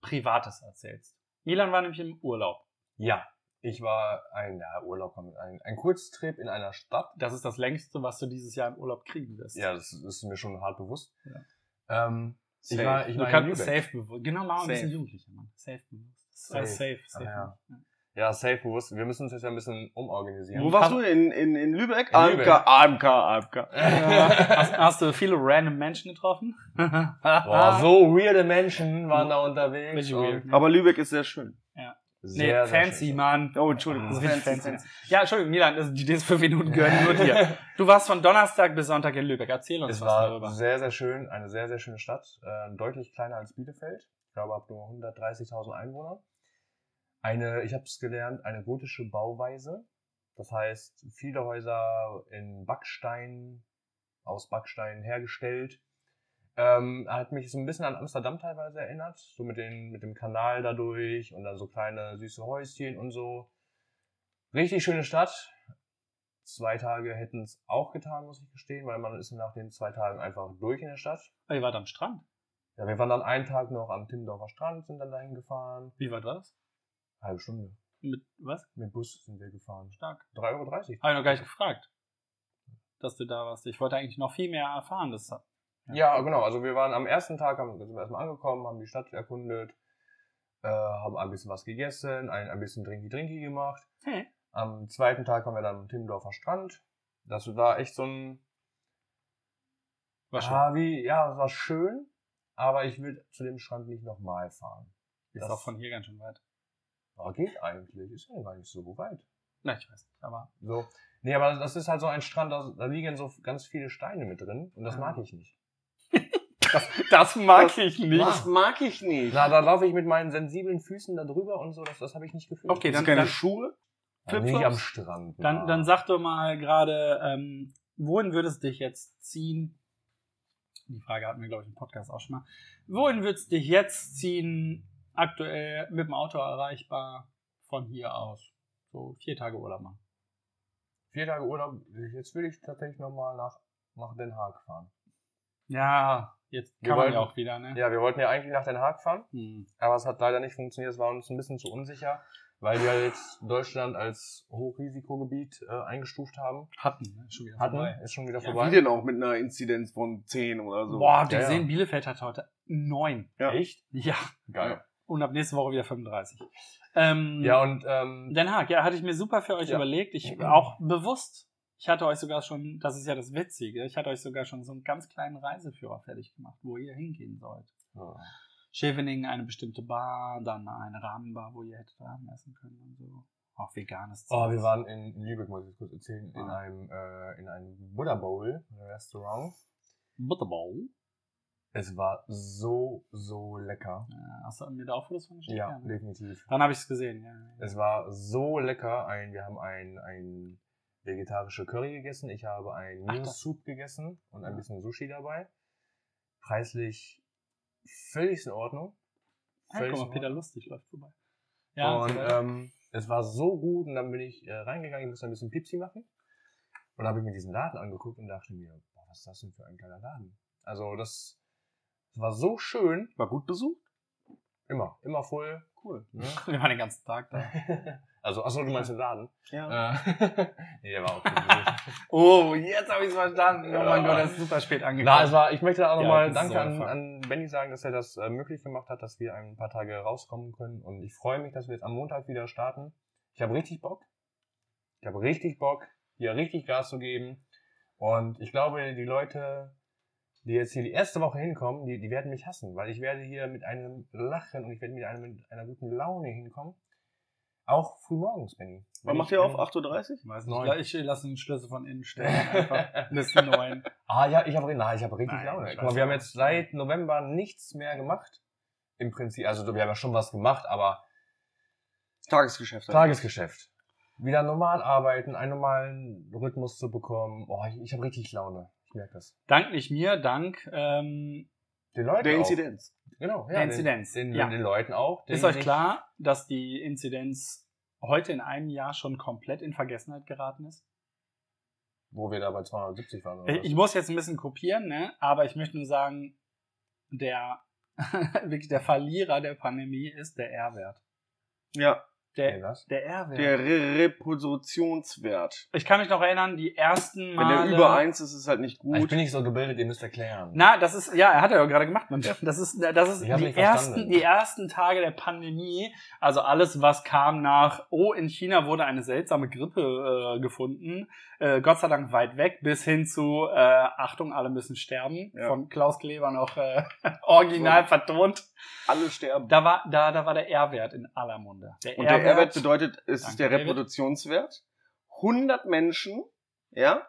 Privates erzählst. Milan war nämlich im Urlaub. Ja, ich war ein ja, Urlaub, ein, ein Kurztrip in einer Stadt. Das ist das längste, was du dieses Jahr im Urlaub kriegen wirst. Ja, das ist mir schon hart bewusst. Ja. Ähm, ich Safe. war, ich du war in Lübeck. safe bewusst. Genau, mal ein bisschen Safe. jugendlicher, Mann. Safe bewusst. Safe. Safe, safe. Ah, safe. Ja, safe bewusst. Wir müssen uns jetzt ja ein bisschen umorganisieren. Wo warst du? In, in, in Lübeck? In Lübeck. AMK, AMK, AMK. Äh, hast, hast du viele random Menschen getroffen? Boah, so weirde Menschen waren da unterwegs. Weird. Aber Lübeck ist sehr schön. Nee, Sehr, sehr fancy, schön. Mann. Oh, Entschuldigung. Das fancy, fancy. fancy. Ja, Entschuldigung, Milan, das, die fünf Minuten gehören nur dir. Du warst von Donnerstag bis Sonntag in Lübeck. Erzähl uns Es was war darüber. sehr, sehr schön. Eine sehr, sehr schöne Stadt. Äh, deutlich kleiner als Bielefeld. Ich glaube, ab nur 130.000 Einwohner. Eine, ich habe es gelernt, eine gotische Bauweise. Das heißt, viele Häuser in Backstein, aus Backstein hergestellt. Ähm, hat mich so ein bisschen an Amsterdam teilweise erinnert. So mit, den, mit dem Kanal dadurch und dann so kleine süße Häuschen und so. Richtig schöne Stadt. Zwei Tage hätten es auch getan, muss ich gestehen, weil man ist nach den zwei Tagen einfach durch in der Stadt. Ah, Ihr wart am Strand. Ja, wir waren dann einen Tag noch am Timmendorfer Strand, sind dann dahin gefahren. Wie war das? Halbe Stunde. Mit was? Mit Bus sind wir gefahren. Stark. 3,30 Euro. Habe ich noch gar nicht gefragt, dass du da warst. Ich wollte eigentlich noch viel mehr erfahren. Das Ja, genau. Also wir waren am ersten Tag, haben, sind wir erstmal angekommen, haben die Stadt erkundet, äh, haben ein bisschen was gegessen, ein, ein bisschen Drinky-Drinky gemacht. Hey. Am zweiten Tag waren wir dann am Timmendorfer Strand. Das war echt so ein, war schön. ah, wie, ja, war schön, aber ich will zu dem Strand nicht nochmal fahren. ist das- auch von hier ganz schön weit. Aber geht eigentlich, ist ja gar nicht so weit. Na, ich weiß nicht, aber So. Nee, aber das ist halt so ein Strand, da, da liegen so ganz viele Steine mit drin und das Ah. mag ich nicht. das, das mag Das- ich nicht. Das mag ich nicht. Na, da laufe ich mit meinen sensiblen Füßen da drüber und so, das, das habe ich nicht gefühlt. Okay, dann, keine dann, Schuhe? Ja, nicht am Strand. dann, dann sag doch mal gerade, ähm, wohin würdest du dich jetzt ziehen? Die Frage hatten wir, glaube ich, im Podcast auch schon mal. Wohin würdest du dich jetzt ziehen, aktuell mit dem Auto erreichbar von hier aus? So vier Tage Urlaub machen. Vier Tage Urlaub, jetzt will ich tatsächlich nochmal nach, nach Den Haag fahren. Ja, jetzt Wir kann man wollten- ja auch wieder, ne? Ja, wir wollten ja eigentlich nach Den Haag fahren, Hm. aber es hat leider nicht funktioniert, es war uns ein bisschen zu unsicher, weil wir jetzt Deutschland als Hochrisikogebiet äh, eingestuft haben. Hatten, ne? Schon wieder Hatten, vorbei. ist schon wieder Ja, vorbei. wie denn auch mit einer Inzidenz von 10 oder so? Boah, die Ja, ja. sehen, Bielefeld hat heute neun. Ja. Echt? Ja. Geil. Und ab nächste Woche wieder 35. Ähm, Ja, und ähm, Den Haag, ja, hatte ich mir super für euch Ja. überlegt. Ich auch bewusst. Ich hatte euch sogar schon, das ist ja das Witzige, ich hatte euch sogar schon so einen ganz kleinen Reiseführer fertig gemacht, wo ihr hingehen sollt. ja. Scheveningen, eine bestimmte Bar, dann eine Rahmenbar, wo ihr hättet Rahmen essen können und so. Auch veganes Oh, wir waren in Lübeck, muss ich kurz erzählen, in Ah. einem, äh, in einem Buddha Bowl Restaurant. Butterball. Es war so, so lecker. Ja, hast du mir da auch Fotos von geschickt? Ja, ne? definitiv. Dann habe ich es gesehen, ja. Es war so lecker. Ein, wir haben ein, ein vegetarische Curry gegessen. Ich habe ein Ach, Noodle das- Soup gegessen und ein Ja. bisschen Sushi dabei. Preislich völlig in Ordnung. Ja, Völlig guck in mal, Peter. Lustig läuft vorbei. Ja, und weiter. ähm, es war so gut und dann bin ich äh, reingegangen, ich musste ein bisschen Pipsi machen. Und dann habe ich mir diesen Laden angeguckt und dachte mir, boah, was ist das denn für ein geiler Laden? Also das, war so schön. War gut besucht? Immer, immer voll. Cool. Ne? Wir waren den ganzen Tag da. Also, achso, du meinst den Laden? Ja. Äh, nee, der war auch gut. Oh, jetzt habe ich es verstanden. Oh mein Gott, das ist super spät angekommen. Na, es war, ich möchte auch Ja, nochmal ist Danke so an, an Benny sagen, dass er das äh, möglich gemacht hat, dass wir ein paar Tage rauskommen können. Und ich freue mich, dass wir jetzt am Montag wieder starten. Ich habe richtig Bock. Ich habe richtig Bock, hier richtig Gas zu geben. Und ich glaube, die Leute, die jetzt hier die erste Woche hinkommen, die, die werden mich hassen, weil ich werde hier mit einem Lachen und ich werde mit einer, mit einer guten Laune hinkommen. Auch frühmorgens, Benny. Wann macht ihr auf? wenn- 8.30 Uhr? Weiß Neun. nicht. Ich lasse den Schlüssel von innen stellen. Einfach Liste 9. Ah ja, ich habe na, ich habe richtig Nein, Laune. ich Guck mal, wir haben jetzt seit November nichts mehr gemacht. Im Prinzip, also wir haben ja schon was gemacht, aber Tagesgeschäft. Tagesgeschäft. Wieder normal arbeiten, einen normalen Rhythmus zu bekommen. Boah, ich, ich habe richtig Laune. Merke das. Dank nicht mir, dank ähm, Den Leuten Der auch. Inzidenz. Genau, ja. der Inzidenz. Den, den, ja. den Leuten auch. die Ist euch klar, dass die Inzidenz heute in einem Jahr schon komplett in Vergessenheit geraten ist? Wo wir da bei 270 waren. Oder ich muss jetzt ein bisschen kopieren, ne? aber ich möchte nur sagen, der wirklich der Verlierer der Pandemie ist der R-Wert. Ja, Der, was? der R-Wert. der Re Repositionswert. Ich kann mich noch erinnern, die ersten Wenn Male. der über 1 ist, ist es halt nicht Ah, Ich gut. bin nicht so gebildet, ihr müsst erklären. Na, das ist, ja, er hat er ja gerade gemacht. Man. Das ist, das ist Ich die ersten, verstanden. die ersten Tage der Pandemie. Also alles, was kam nach, oh, in China wurde eine seltsame Grippe äh, gefunden. Äh, Gott sei Dank weit weg, bis hin zu, äh, Achtung, alle müssen sterben. Ja. Von Klaus Kleber noch äh, original vertont. Alle sterben. Da war, da, da war der R-Wert in aller Munde. Und der R-Wert bedeutet, es Danke, ist der. Reproduktionswert. 100 Menschen, ja,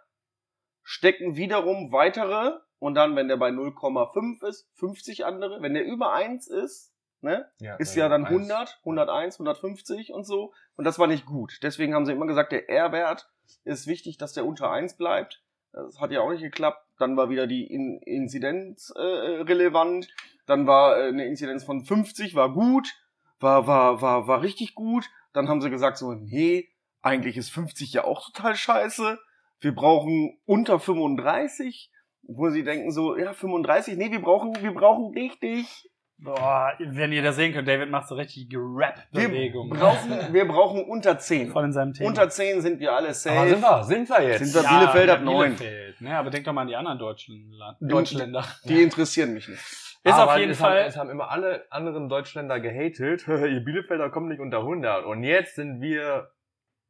stecken wiederum weitere und dann, wenn der bei 0,5 ist, 50 andere. Wenn der über 1 ist, ne, ist ja dann 100, 101, 150 und so. Und das war nicht gut. Deswegen haben sie immer gesagt, der R-Wert ist wichtig, dass der unter 1 bleibt. Das hat ja auch nicht geklappt. Dann war wieder die In Inzidenz äh, relevant. Dann war äh, eine Inzidenz von 50, war gut, war, war, war, war richtig gut. Dann haben sie gesagt so, nee, eigentlich ist 50 ja auch total scheiße. Wir brauchen unter 35. Wo sie denken so, ja, 35, nee, wir brauchen, wir brauchen richtig. Boah, wenn ihr das sehen könnt, David macht so richtig Wir Rap-Bewegungen. brauchen, wir brauchen unter 10. Voll in seinem Thema. Unter 10 sind wir alle Aber safe. sind wir, sind wir jetzt. Sind wir- Bielefeld hat neun. Bielefeld, Ne, aber denk doch mal an die anderen deutschen La Deutschländer. Die interessieren mich nicht. Ist Aber auf jeden es Fall. Haben, es haben immer alle anderen Deutschländer gehatet. ihr Bielefelder kommen nicht unter 100. Und jetzt sind wir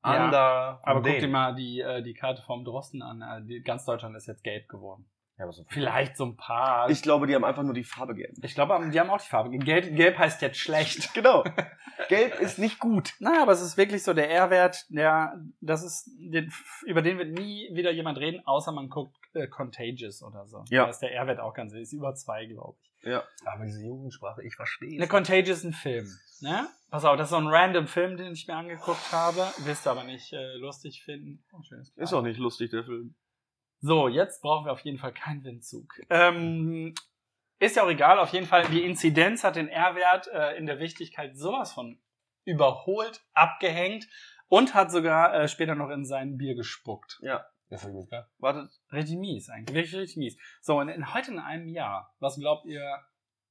Ja, under. aber guck dir mal die, äh, die Karte vom Drosten an. Äh, die, ganz Deutschland ist jetzt gelb geworden. Ja, aber so Vielleicht so ein paar. Ich glaube, die haben einfach nur die Farbe gelb. ich glaube, die haben auch die Farbe. Gelb, gelb heißt jetzt schlecht. Genau. Gelb ist nicht gut. Naja, aber es ist wirklich so der R-Wert, der, das ist, den, über den wird nie wieder jemand reden, außer man guckt äh, Contagious oder so. Ja. Da ist der R-Wert auch ganz, ist über zwei, glaube ich. Ja. Aber diese Jugendsprache, ich verstehe. Eine Contagious ist ein Film. Ne? Pass auf, das ist so ein random Film, den ich mir angeguckt habe. Wirst du aber nicht äh, lustig finden. Oh, Ist auch nicht lustig, der Film. So, jetzt brauchen wir auf jeden Fall keinen Windzug. Ähm, ist ja auch egal, auf jeden Fall, die Inzidenz hat den R-Wert äh, in der Wichtigkeit sowas von überholt, abgehängt und hat sogar äh, später noch in sein Bier gespuckt. Ist ja gut, klar. Wartet. Richtig mies eigentlich, richtig, richtig mies. So, und in, heute in einem Jahr, was glaubt ihr,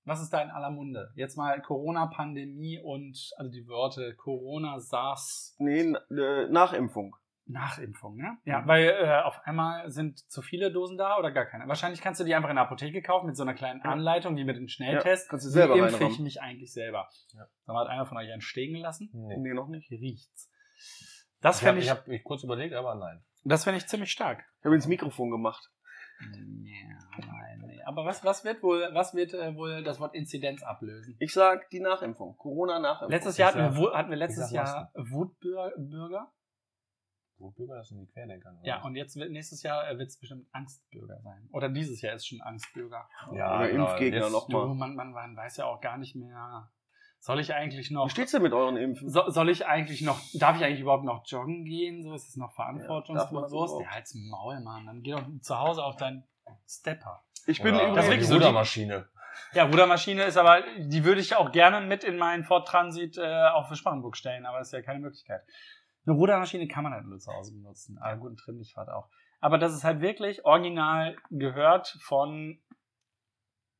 was ist da in aller Munde? Jetzt mal Corona-Pandemie und, also die Wörter Corona, SARS, Nee, äh, Nachimpfung. Nachimpfung, ne? Ja, Mhm. weil äh, auf einmal sind zu viele Dosen da oder gar keine. Wahrscheinlich kannst du die einfach in der Apotheke kaufen mit so einer kleinen Ja. Anleitung, wie mit dem Schnelltest. Ja, kannst du Wie selber impfe ich mich eigentlich selber? Ja. Dann hat einer von euch einen stehen gelassen. Nee. Nee, noch nicht. Hier riecht's. Das Ich habe fände ich, ich hab mich kurz überlegt, aber nein. das fände ich ziemlich stark. Ich habe ins Mikrofon gemacht. Ja, nein, nee. Aber was, was wird wohl, was wird äh, wohl das Wort Inzidenz ablösen? Ich sag die Nachimpfung. Corona-Nachimpfung. Letztes Jahr hatten wir, hatten wir letztes sag Jahr Wutbürger. Wutbürger, das sind die Querdenker. oder Ja, und jetzt wird nächstes Jahr wird es bestimmt Angstbürger sein. Oder dieses Jahr ist schon Angstbürger. ja Oder genau, Impfgegner jetzt- noch. Du, man, man, man weiß ja auch gar nicht mehr. Soll ich eigentlich Wie noch. steht's denn mit euren Impfen? So, soll ich eigentlich noch, darf ich eigentlich überhaupt noch joggen gehen? So ist es noch Ja, verantwortungsbewusst. überhaupt? Ja, halt's Maul, Mann. Dann geh doch zu Hause auf deinen Stepper. Ich bin Oder übrigens. so Rudermaschine. Ja, Rudermaschine ist aber, die würde ich auch gerne mit in meinen Ford Transit äh, auch für Sparrenburg stellen, aber das ist ja keine Möglichkeit. Eine Rudermaschine kann man halt nur zu Hause benutzen. Aber gut, ein Trimmlichtfahrt auch. Aber das ist halt wirklich original gehört von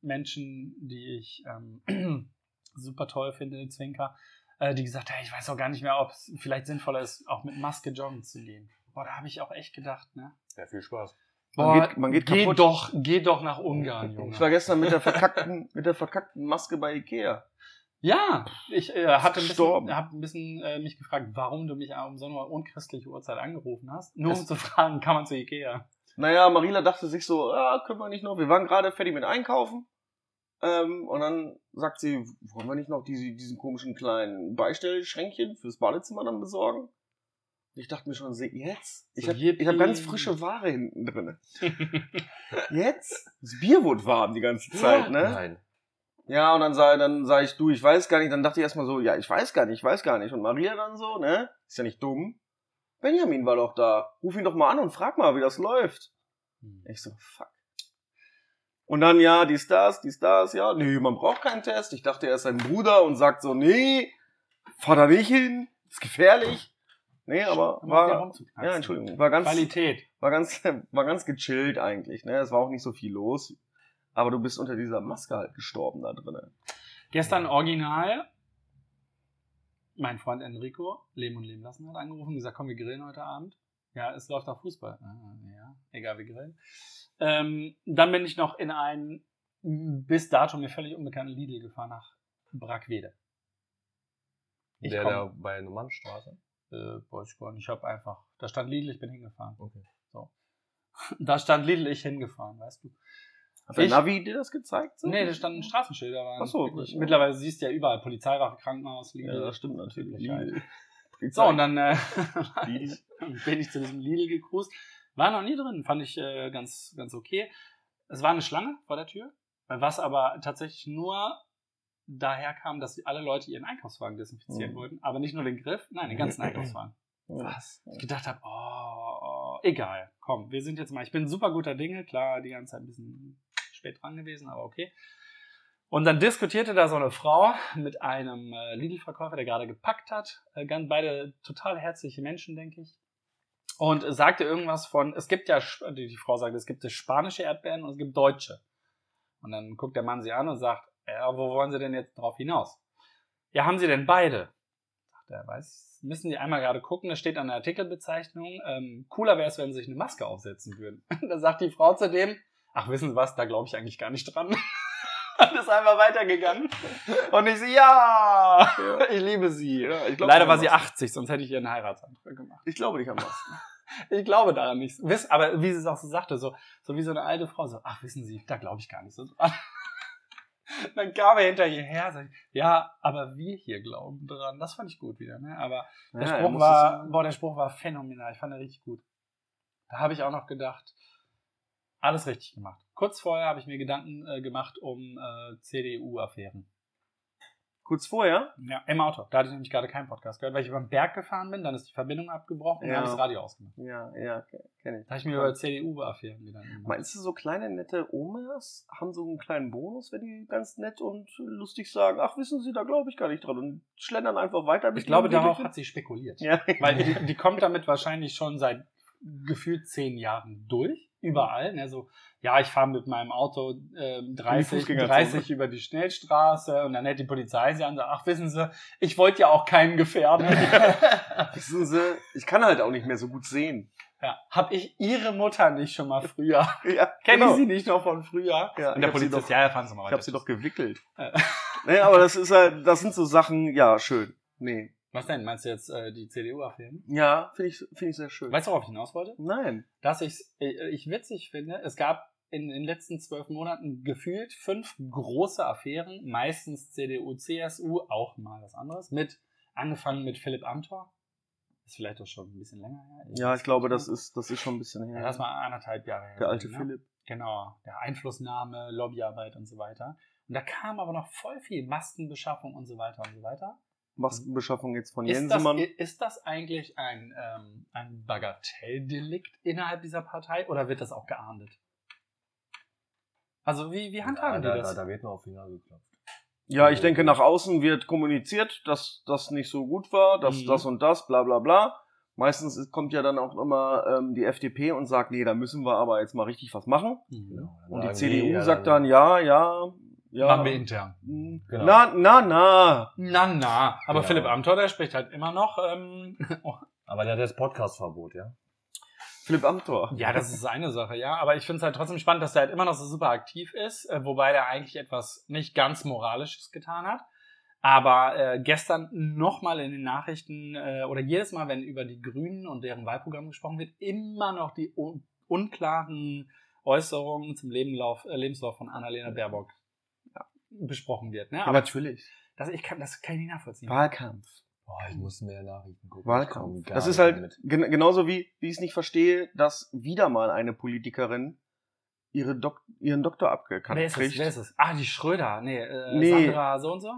Menschen, die ich ähm, super toll finde, Zwinker, äh, die gesagt haben, ich weiß auch gar nicht mehr, ob es vielleicht sinnvoller ist, auch mit Maske joggen zu gehen. Boah, da habe ich auch echt gedacht, ne? Ja, viel Spaß. Man geht- man geht geh kaputt. doch, geh doch nach Ungarn, Junge. Ich war gestern mit der verkackten, mit der verkackten Maske bei Ikea. Ja, ich äh, hatte ein bisschen, hab ein bisschen äh, mich gefragt, warum du mich um so eine unchristliche Uhrzeit angerufen hast. Nur um Es- zu fragen, kann man zu Ikea? Naja, Marila dachte sich so, ah, können wir nicht noch, wir waren gerade fertig mit Einkaufen. Ähm, und dann sagt sie, wollen wir nicht noch diese, diesen komischen kleinen Beistellschränkchen fürs Badezimmer dann besorgen? Ich dachte mir schon, jetzt? Ich habe ich hab ganz frische Ware hinten drin. Jetzt? Das Bier wurde warm die ganze Zeit, ne? Nein. Ja, und dann sah, dann sah ich, du, ich weiß gar nicht. Dann dachte ich erstmal so, ja, ich weiß gar nicht, ich weiß gar nicht. Und Maria dann so, ne? Ist ja nicht dumm. Benjamin war doch da. Ruf ihn doch mal an und frag mal, wie das läuft. Ich so, fuck. Und dann, ja, dies, das, dies, das, ja. Nee, man braucht keinen Test. Ich dachte, er ist sein Bruder und sagt so, nee, fahr da nicht hin. Ist gefährlich. Nee, aber war, ja, Entschuldigung, war ganz, Qualität. war ganz, war ganz gechillt eigentlich, ne? Es war auch nicht so viel los. Aber du bist unter dieser Maske halt gestorben da drinnen. Gestern original, mein Freund Enrico, Leben und Leben lassen, hat angerufen und gesagt, komm, wir grillen heute Abend. Ja, es läuft auch Fußball. Ah, ja, egal, wir grillen. Ähm, dann bin ich noch in einen bis dato mir völlig unbekannten Lidl gefahren nach Brackwede. Ich der komm- da bei der Nummernstraße. Äh, weiß ich gar nicht. Ich habe einfach, da stand Lidl, ich bin hingefahren. Okay. Da stand Lidl, ich hingefahren, weißt du. Hat der Ich- Navi dir das gezeigt? So? Nee, da standen Straßenschilder. Waren Ach so, wirklich. Mittlerweile siehst du ja überall Polizeiwache, Krankenhaus, Lidl. Ja, das stimmt natürlich. Lidl. So, und dann äh, bin ich zu diesem Lidl gecruised. War noch nie drin, fand ich äh, ganz, ganz okay. Es war eine Schlange vor der Tür, was aber tatsächlich nur daher kam, dass alle Leute ihren Einkaufswagen desinfizieren Mhm. wollten, aber nicht nur den Griff, nein, den ganzen Einkaufswagen. Was? Ich gedacht habe, oh, egal, komm, wir sind jetzt mal, ich bin super guter Dinge, klar, die ganze Zeit ein bisschen spät dran gewesen, aber okay. Und dann diskutierte da so eine Frau mit einem äh, Lidl-Verkäufer, der gerade gepackt hat. Äh, ganz beide total herzliche Menschen, denke ich. Und sagte irgendwas von, es gibt ja, die, Frau sagte, es gibt spanische Erdbeeren und es gibt deutsche. Und dann guckt der Mann sie an und sagt, ja, wo wollen Sie denn jetzt drauf hinaus? Ja, haben Sie denn beide? Sagt er, weiß, müssen Sie einmal gerade gucken, da steht an der Artikelbezeichnung, ähm, cooler wäre es, wenn Sie sich eine Maske aufsetzen würden. da sagt die Frau zu dem, ach, wissen Sie was, da glaube ich eigentlich gar nicht dran. Und ist einfach weitergegangen. Und ich so, ja, ich liebe sie. Ja, ich glaub, Leider ich war sie Masken. 80, sonst hätte ich ihr einen Heiratsantrag gemacht. Ich glaube nicht am Masken. Ich glaube daran nicht. Wiss, aber wie sie es auch so sagte, so, so wie so eine alte Frau, so, ach, wissen Sie, da glaube ich gar nicht so dran. Dann kam er hinter ihr her, sagt, ja, aber wir hier glauben dran. Das fand ich gut wieder, ne? Aber der Ja, Spruch war, boah, der Spruch war phänomenal. Ich fand er richtig gut. Da habe ich auch noch gedacht, alles richtig gemacht. Kurz vorher habe ich mir Gedanken äh, gemacht um äh, CDU-Affären. Kurz vorher? Ja, im Auto. Da hatte ich nämlich gerade keinen Podcast gehört, weil ich über den Berg gefahren bin, dann ist die Verbindung abgebrochen und Ja. dann habe ich das Radio ausgemacht. Ja, ja, kenne ich. Da habe ich mir über CDU-Affären Gedanken gemacht. Meinst du, so kleine, nette Omas haben so einen kleinen Bonus, wenn die ganz nett und lustig sagen, ach, wissen Sie, da glaube ich gar nicht dran und schlendern einfach weiter? Ich glaube, darauf hat sie spekuliert. Ja, Weil die, die kommt damit wahrscheinlich schon seit gefühlt zehn Jahren durch. Überall. Ne? So, ja, ich fahre mit meinem Auto ähm, 30, Fußgängerzone. 30 über die Schnellstraße und dann hält die Polizei sie an und sagt, ach, wissen Sie, ich wollte ja auch keinen gefährden. wissen Sie, ich kann halt auch nicht mehr so gut sehen. ja. Hab ich Ihre Mutter nicht schon mal früher? Ja, Kenne genau. ich sie nicht noch von früher? Ja, und der Polizist, doch- ja, ja, fahren Sie mal Ich habe sie doch gewickelt. Äh. nee, aber das ist halt, das sind so Sachen, ja, schön. Nee. Was denn? Meinst du jetzt äh, die CDU-Affären? Ja, finde ich, finde ich sehr schön. Weißt du, worauf ich hinaus wollte? Nein. dass ich's, äh, ich witzig finde, es gab in den letzten zwölf Monaten gefühlt fünf große Affären, meistens CDU, CSU, auch mal was anderes, mit, angefangen mit Philipp Amthor. Ist vielleicht auch schon ein bisschen länger her. Ja, ich glaube, das ist. ist, das ist schon ein bisschen Ja, her. das war anderthalb Jahre her. der alte ne? Philipp. Genau, der Einflussnahme, Lobbyarbeit und so weiter. Und da kam aber noch voll viel Maskenbeschaffung und so weiter und so weiter. Maskenbeschaffung jetzt von Ist das, Jensemann. ist das eigentlich ein, ähm, ein Bagatelldelikt innerhalb dieser Partei oder wird das auch geahndet? Also wie, wie handhaben da, die das? Da, da wird noch auf Finger geklopft. Ja, ich denke, nach außen wird kommuniziert, dass das nicht so gut war, dass Mhm. das und das, bla bla bla. Meistens ist- kommt ja dann auch immer ähm, die FDP und sagt, nee, da müssen wir aber jetzt mal richtig was machen. Mhm. Genau. Und die CDU ja, sagt dann, ja, ja, ja. Machen wir intern. hm, Genau. Na, na, na. Na, na. Aber Genau. Philipp Amthor, der spricht halt immer noch. Ähm, Aber der hat das Podcast-Verbot, ja? Philipp Amthor. ja, das ist seine Sache, ja. Aber ich finde es halt trotzdem spannend, dass er halt immer noch so super aktiv ist, äh, wobei der eigentlich etwas nicht ganz Moralisches getan hat. Aber äh, gestern nochmal in den Nachrichten äh, oder jedes Mal, wenn über die Grünen und deren Wahlprogramm gesprochen wird, immer noch die un unklaren Äußerungen zum Lebenlauf, äh, Lebenslauf von Annalena Baerbock besprochen wird. Ne? Aber natürlich. das, ich kann, das kann ich nicht nachvollziehen. Wahlkampf. Boah, ich muss mehr Nachrichten gucken. Wahlkampf. Das ist halt gen genauso wie, wie ich es nicht verstehe, dass wieder mal eine Politikerin ihre Dok ihren Doktor abgekannt Wer ist kriegt. es? Wer ist es? Ah, die Schröder. Nee, äh, Nee. Sandra so und so?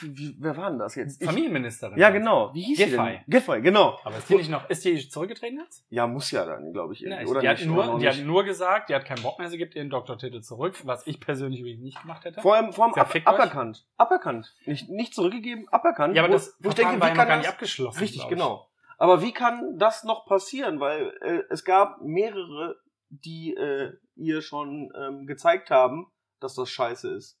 Wie, wer war denn das jetzt? Ich- Familienministerin. ja, genau. Wie hieß Giffey. sie denn? Giffey, genau. Aber ist die nicht noch, ist die zurückgetreten jetzt? Ja, muss ja dann, glaube ich. Irgendwie, ich, oder die, hat nicht? Oder nur, die hat nur gesagt, die hat keinen Bock mehr, sie gibt ihren Doktortitel zurück, was ich persönlich übrigens nicht gemacht hätte. Vor allem, vor allem ab, aberkannt. Aberkannt. Nicht, nicht zurückgegeben, aberkannt. ja, aber wo, das wo ich denke, war wie kann gar nicht abgeschlossen. Richtig, genau. Aber wie kann das noch passieren? Weil äh, es gab mehrere, die äh, ihr schon ähm, gezeigt haben, dass das scheiße ist.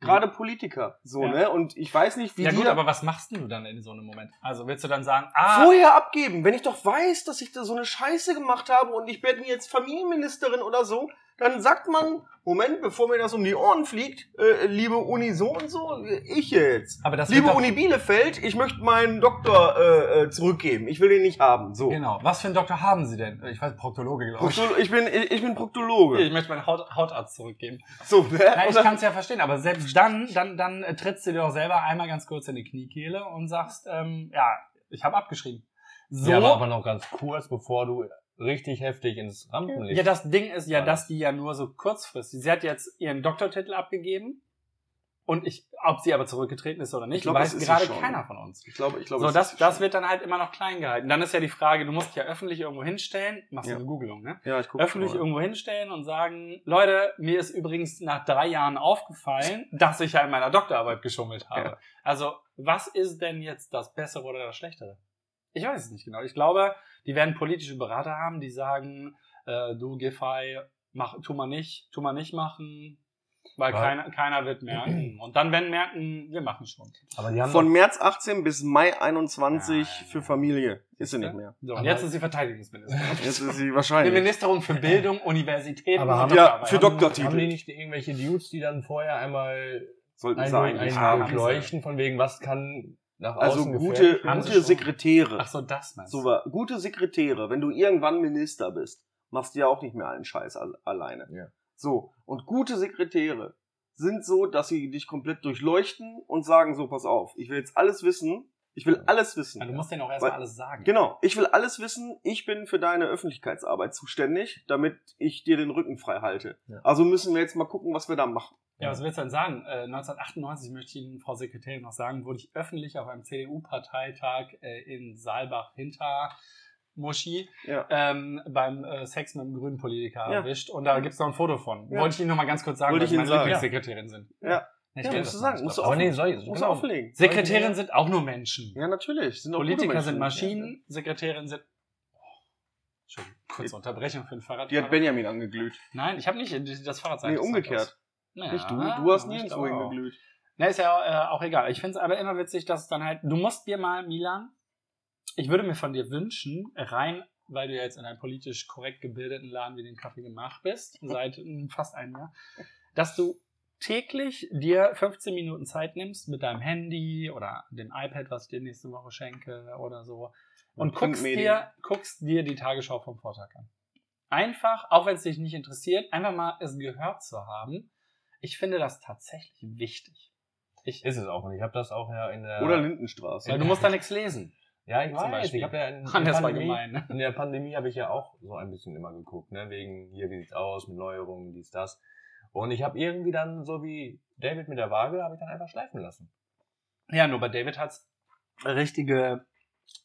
Gerade Politiker, so, Ja. ne? Und ich weiß nicht, wie Ja gut, aber was machst du dann in so einem Moment? Also willst du dann sagen, ah, vorher abgeben. Wenn ich doch weiß, dass ich da so eine Scheiße gemacht habe und ich werde jetzt Familienministerin oder so, dann sagt man, Moment, bevor mir das um die Ohren fliegt, äh, liebe Uni so und so, ich jetzt. aber das Liebe Uni Bielefeld, ich möchte meinen Doktor äh, äh, zurückgeben. Ich will den nicht haben. So. Genau. Was für einen Doktor haben Sie denn? Ich weiß, Proktologe, glaube ich. Proktolo- Ich bin, ich ich bin Proktologe. Ich möchte meinen Haut, Hautarzt zurückgeben. So, ne? Ja, ich kann es ja verstehen, aber selbst dann, dann, dann äh, trittst du dir doch selber einmal ganz kurz in die Kniekehle und sagst, ähm, ja, ich habe abgeschrieben. So, Ja, aber, aber noch ganz kurz, bevor du richtig heftig ins Rampenlicht. Ja, das Ding ist ja, dass das. die ja nur so kurzfristig. Sie hat jetzt ihren Doktortitel abgegeben. Und ich, ob sie aber zurückgetreten ist oder nicht, Ich glaub, weiß gerade keiner von uns. Ich glaube, ich glaube, So, das, ist das schon. wird dann halt immer noch klein gehalten. Dann ist ja die Frage, du musst dich ja öffentlich irgendwo hinstellen, machst du Ja. eine Googelung, ne? Ja, ich guck Öffentlich mal. irgendwo hinstellen und sagen, Leute, mir ist übrigens nach drei Jahren aufgefallen, dass ich ja in meiner Doktorarbeit geschummelt habe. Ja. Also, was ist denn jetzt das Bessere oder das Schlechtere? Ich weiß es nicht genau. Ich glaube, die werden politische Berater haben, die sagen, äh, du Giffey, mach, tu mal nicht, tu mal nicht machen, weil Ja. keiner, keiner wird merken. Und dann werden merken, wir machen schon. aber die haben Von März 18 bis Mai 21 Ja, ja, für ja. Familie. Ist sie nicht mehr. So, und jetzt ist sie Verteidigungsministerin. Jetzt ist sie Die wahrscheinlich. Ministerin für Bildung, Universitäten Aber haben- Ja, für Doktortitel. haben die nicht irgendwelche Dudes, die dann vorher einmal Sollten einen, sie eigentlich einen haben. durchleuchten, von wegen, was kann nach Also außen gute, gute. Sekretäre. Ach so, das meinst So du. war, gute Sekretäre, wenn du irgendwann Minister bist, machst du ja auch nicht mehr allen Scheiß al- alleine. Ja. So, und gute Sekretäre sind so, dass sie dich komplett durchleuchten und sagen so, pass auf, ich will jetzt alles wissen, ich will alles wissen. Ja, du musst denen auch erstmal alles sagen. Genau, ich will alles wissen, ich bin für deine Öffentlichkeitsarbeit zuständig, damit ich dir den Rücken frei halte. Ja. Also müssen wir jetzt mal gucken, was wir da machen. Ja, was willst du denn sagen? Äh, 1998 möchte ich Ihnen, Frau Sekretärin, noch sagen, wurde ich öffentlich auf einem CDU-Parteitag äh, in Saalbach hinter Muschi Ja. ähm, beim äh, Sex mit einem grünen Politiker Ja. erwischt. Und da gibt's noch ein Foto von. Ja. Wollte ich Ihnen noch mal ganz kurz sagen, Wollte weil ich Sie meine. Lieblingssekretärin sind. Ja. Ich Ja, musst du sagen, musst du Aber nee, offen- soll, musst genau. offenlegen. Sekretärinnen sind auch nur Menschen. Ja, natürlich. Sind Politiker sind Maschinen, Sekretärinnen sind. Oh, Entschuldigung, kurze Unterbrechung für ein Fahrrad. Die hat Benjamin angeglüht. Nein, ich habe nicht das Fahrrad Nee, umgekehrt. Ja, Nicht du. Du hast nirgendwo auch. hingeglüht. Na, ist ja äh, auch egal. Ich finde es aber immer witzig, dass es dann halt. Du musst dir mal, Milan, ich würde mir von dir wünschen, rein, weil du ja jetzt in einem politisch korrekt gebildeten Laden wie den Kaffee gemacht bist, seit mm, fast einem Jahr, dass du täglich dir 15 Minuten Zeit nimmst mit deinem Handy oder dem iPad, was ich dir nächste Woche schenke oder so, und guckst dir, guckst dir die Tagesschau vom Vortag an. Einfach, auch wenn es dich nicht interessiert, einfach mal es gehört zu haben. Ich finde das tatsächlich wichtig. Ich, Ist es auch. Und ich habe das auch ja in der... Oder Lindenstraße. weil du musst da nichts lesen. Ja, ich Zum weiß. Beispiel. Ich habe ja in, Mann, war Pandemie, in der Pandemie habe ich ja auch so ein bisschen immer geguckt, ne? Wegen hier, wie sieht's aus, mit Neuerungen, dies, das. Und ich habe irgendwie dann, so wie David mit der Waage, habe ich dann einfach schleifen lassen. Ja, nur bei David hat's richtige,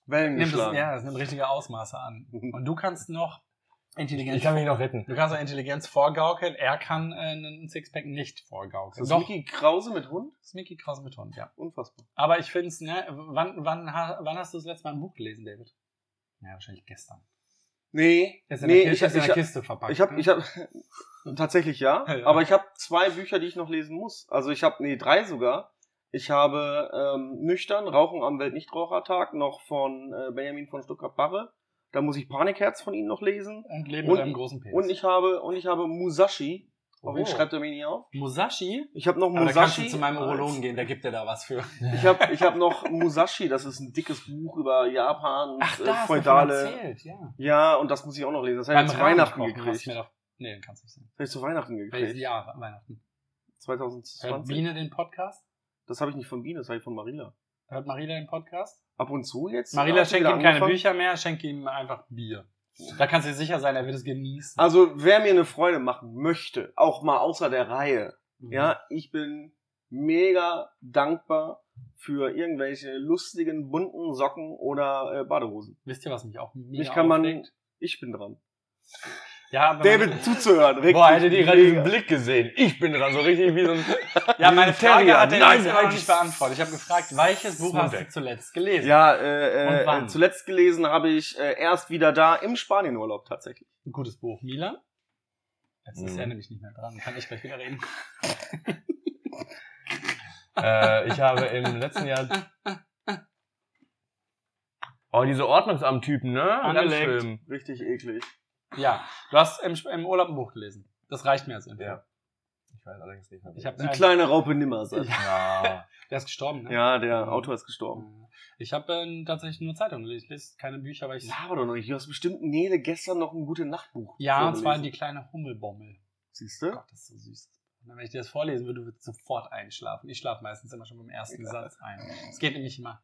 Wellen nimmt es, geschlagen. ja, es nimmt richtige Ausmaße an. Und du kannst noch Intelligenz. Ich kann mich noch retten. du kannst auch Intelligenz vorgaukeln. Er kann äh, einen Sixpack nicht vorgaukeln. Ist das Mickey Krause mit Hund? Das ist Mickey Krause mit Hund, ja. Unfassbar. Aber ich finde es, ne, wann, wann, wann hast du das letzte Mal ein Buch gelesen, David? Ja, wahrscheinlich gestern. Nee, Ist in nee, der, ich, Kiste, ist in der Kiste verpackt. ich habe, ne? ich habe, tatsächlich ja, Ja. aber ich habe zwei Bücher, die ich noch lesen muss. Also ich habe, nee, drei sogar. Ich habe ähm, Nüchtern, Rauchen am Weltnichtrauchertag, noch von äh, Benjamin von Stuttgart-Barre. Da muss ich Panikherz von ihm noch lesen. und leben und- mit einem großen Penis. Und ich habe, und ich habe Musashi. Oh. schreibt er mir nie auf. Musashi? Ich habe noch Aber da kannst Musashi. du zu meinem Urologen gehen, der gibt dir da was für. Ich habe ich hab noch Musashi, das ist ein dickes Buch über Japan und Ach, äh, da du davon feudale. erzählt, ja. Ja, und das muss ich auch noch lesen. Das habe ich zu Weihnachten gekriegt. Das doch- Nee, kannst du nicht sehen. habe ich zu Weihnachten gekriegt. Jahr Weihnachten? Hört 2020. Biene den Podcast? Das habe ich nicht von Biene, das habe ich von Marila. Hört Marila den Podcast? Ab und zu jetzt. Marila schenkt ihm keine? Bücher mehr, schenkt ihm einfach Bier. Da kannst du dir sicher sein, er wird es genießen. Also, wer mir eine Freude machen möchte, auch mal außer der Reihe, Mhm. ja, ich bin mega dankbar für irgendwelche lustigen, bunten Socken oder äh, Badehosen. Wisst ihr, was mich auch mega Mich kann man, aufregt? ich bin dran. Ja, David zuzuhören, richtig. Boah, hättet ihr gerade diesen Blick gesehen. Ich bin dran, so richtig wie so ein. Ja, meine Frage Terrier. hat er Nein, jetzt noch nicht beantwortet. Ich habe gefragt, welches Buch hast du zuletzt gelesen? Ja, äh, Und äh, wann? zuletzt gelesen habe ich äh, erst wieder da im Spanienurlaub tatsächlich. Ein gutes Buch. Milan? Jetzt ist Mhm. er nämlich nicht mehr dran. Kann ich gleich wieder reden. äh, ich habe im letzten Jahr. Oh, diese Ordnungsamt-Typen, ne? Angelegt. schlimm. Richtig eklig. Ja, du hast im, im Urlaub ein Buch gelesen. Das reicht mir als Info. Ja. Ich weiß allerdings nicht mehr. Ich hab- Die kleine Raupe Nimmersatt. Ja. Der ist gestorben, ne? Ja, der Autor ist gestorben. Ich habe äh, tatsächlich nur Zeitungen gelesen. Ich lese keine Bücher, weil ich. Laber doch noch nicht. Du hast bestimmt Nele gestern noch ein gute Nachtbuch. Ja, und zwar die kleine Hummelbommel. Siehst Oh du? Gott, das ist so süß. Und wenn ich dir das vorlesen würde, würde ich sofort einschlafen. Ich schlafe meistens immer schon beim ersten Satz ein. Es geht nämlich immer.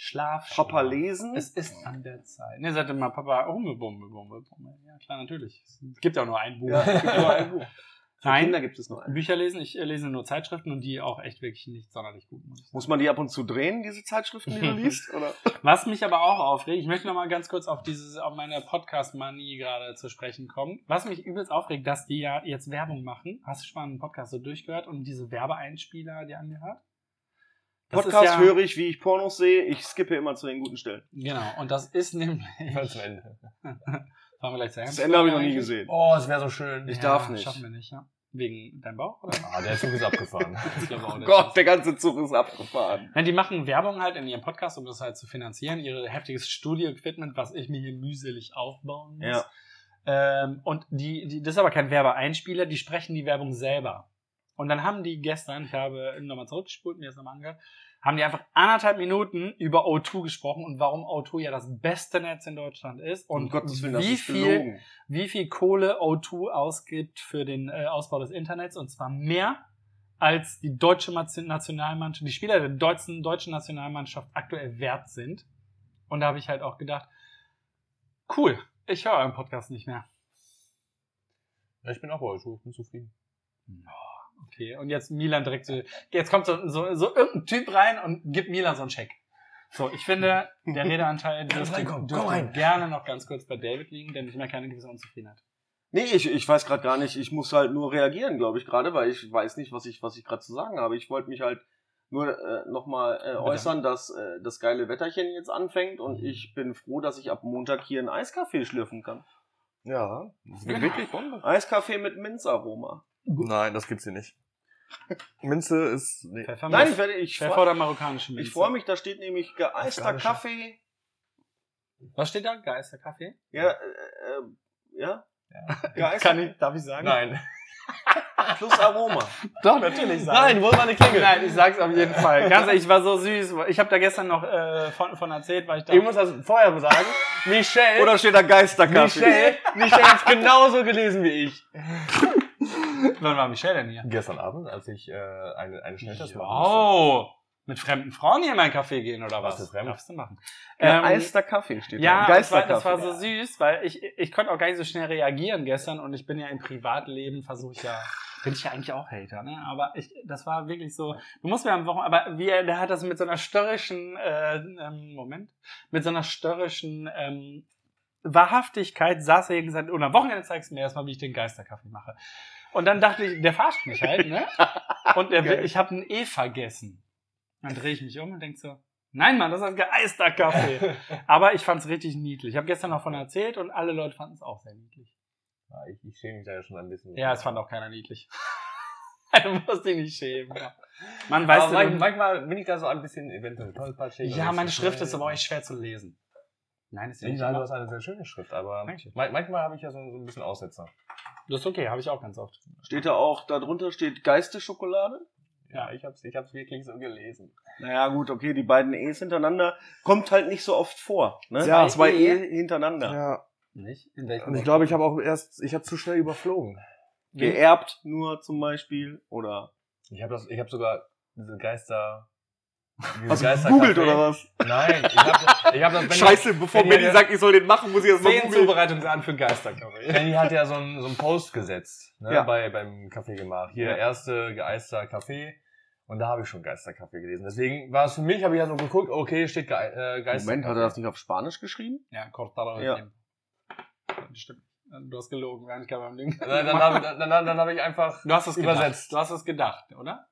Schlaf. Papa lesen? Es ist an der Zeit. Ne, sagte mal Papa, Hummelbommel, Bommel, Bommel. Ja, klar, natürlich. Es gibt ja auch nur ein Buch. Ja, es gibt nur ein Buch. Für Nein. Kinder gibt es nur ein. Bücher lesen, ich äh, lese nur Zeitschriften und die auch echt wirklich nicht sonderlich gut. Muss. Muss man die ab und zu drehen, diese Zeitschriften, die du liest? Oder? Was mich aber auch aufregt, ich möchte noch mal ganz kurz auf dieses, auf meine Podcast-Manie gerade zu sprechen kommen. Was mich übelst aufregt, dass die ja jetzt Werbung machen. Hast du schon mal einen Podcast so durchgehört und diese Werbeeinspieler dir angehört? Podcast ja- höre ich, wie ich Pornos sehe. Ich skippe immer zu den guten Stellen. Genau, und das ist nämlich. Ganz am Ende. Fahren wir gleich zu Das Ende habe ich noch nie gesehen. Oh, es wäre so schön. Ich darf nicht. Schaffen wir nicht, ja. Wegen deinem Bauch? Oder? Ah, der Zug ist abgefahren. Oh. Gott, der ganze Zug ist abgefahren. Nein, die machen Werbung halt in ihrem Podcast, um das halt zu finanzieren, ihre heftiges Studio-Equipment, was ich mir hier mühselig aufbauen muss. Ja. Ähm, und die, die, das ist aber kein Werbeeinspieler, die sprechen die Werbung selber. Und dann haben die gestern, ich habe nochmal zurückgespult, mir das nochmal angehört, haben die einfach anderthalb Minuten über O2 gesprochen und warum O2 ja das beste Netz in Deutschland ist und um Gottes Willen, wie viel, gelogen. wie viel Kohle O2 ausgibt für den äh, Ausbau des Internets und zwar mehr als die deutsche Nationalmannschaft, die Spieler der deutschen, deutschen Nationalmannschaft aktuell wert sind. Und da habe ich halt auch gedacht, cool, ich höre euren Podcast nicht mehr. Ja, ich bin auch bei euch, ich bin zufrieden. Okay, und jetzt Milan direkt so, jetzt kommt so, so, so irgendein Typ rein und gibt Milan so einen Scheck. So, ich finde, der Redeanteil dürfte, dürfte rein. gerne noch ganz kurz bei David liegen, denn ich merke eine gewisse Unzufriedenheit. Nee, ich, ich weiß gerade gar nicht. Ich muss halt nur reagieren, glaube ich, gerade, weil ich weiß nicht, was ich, was ich gerade zu sagen habe. Ich wollte mich halt nur äh, nochmal äh, äußern, dass äh, das geile Wetterchen jetzt anfängt und ich bin froh, dass ich ab Montag hier einen Eiskaffee schlürfen kann. Ja, das wird wirklich wunderbar. Eiskaffee mit Minzaroma. Nein, das gibt's hier nicht. Minze ist. Nee. Pfeffer, Nein, ich werde, ich Pfeffer freue oder marokkanische Minze? ich freu mich, da steht nämlich geeister. Kaffee. Was steht da? Geisterkaffee? Ja, äh, äh, ja. Geeister Kann ich, darf ich sagen? Nein. plus Aroma. Doch, natürlich sagen. Nein, wo ist meine Klingel? Nein, ich sag's auf jeden Fall. Ganz ehrlich, ich war so süß. Ich habe da gestern noch äh, von, von erzählt, weil ich da. Ich muss das vorher sagen. Michelle, Oder steht da Geisterkaffee? Michelle, Michelle hat's genauso gelesen wie ich. Wann war Michelle denn hier? Gestern Abend, als ich äh, eine, eine Schnelltest machen Wow. Mit fremden Frauen hier in meinen Café gehen oder was? Was fremd? Darfst du machen. Ähm, Geeister Kaffee steht ja, da. das war, das war so süß, weil ich, ich konnte auch gar nicht so schnell reagieren gestern und ich bin ja im Privatleben, versuche ich ja, bin ich ja eigentlich auch Hater, ne? Aber ich, das war wirklich so, du musst mir am Wochenende, aber wie er, der hat das mit so einer störrischen, äh, ähm, Moment, mit so einer störrischen, ähm, Wahrhaftigkeit saß er hier und gesagt, und am Wochenende zeigst du mir erstmal, wie ich den Geisterkaffee mache. Und dann dachte ich, der verarscht mich halt, ne? Und er, will- ich habe ein E vergessen. Dann drehe ich mich um und denk so, nein, Mann, das ist ein Geisterkaffee. Aber ich fand's richtig niedlich. Ich habe gestern noch von erzählt und alle Leute fanden es auch sehr niedlich. Ja, ich, ich schäme mich da ja schon ein bisschen. Ja, es fand auch keiner niedlich. du musst dich nicht schämen. Man weiß Aber du, manchmal, bin ich da so ein bisschen eventuell tollpatschig. Ja, meine Schrift ist aber auch echt schwer zu lesen. Nein, ist ja Ich nicht sage, du hast eine sehr schöne Schrift, aber Dankeschön. manchmal habe ich ja so, so ein bisschen Aussetzer. Das ist okay, habe ich auch ganz oft. Steht da auch, da drunter steht Geisteschokolade? Ja, ich hab's, ich hab's wirklich so gelesen. Naja, gut, okay, die beiden E's hintereinander kommt halt nicht so oft vor. Ne? Ja. Zwei E. E hintereinander. Ja. Nicht? In welchem Und ich glaube, ich habe auch erst, ich habe zu schnell überflogen. Geerbt nur zum Beispiel. Oder. Ich habe das, ich habe sogar diese Geister. Diese Hast du Geisterkaffee- gegoogelt oder was? Nein, ich habe ich hab das. Benny- Scheiße, bevor Benny sagt, ich soll den machen, muss ich erst mal Zehn googeln. Zubereitungsan für Geisterkaffee. Benny hat ja so einen, so einen Post gesetzt, ne, Ja. bei, beim Kaffee gemacht. Hier, Ja. erste geeister Kaffee. Und da habe ich schon Geisterkaffee gelesen. Deswegen war es für mich, habe ich ja so geguckt, okay, steht Ge äh, Geisterkaffee. Moment, hat er das nicht auf Spanisch geschrieben? Ja, Cortado Ja. Das stimmt. Du hast gelogen, gar nicht beim Ding. Dann, dann habe dann, dann, dann hab ich einfach Du hast es übersetzt. übersetzt. Du hast es gedacht, oder?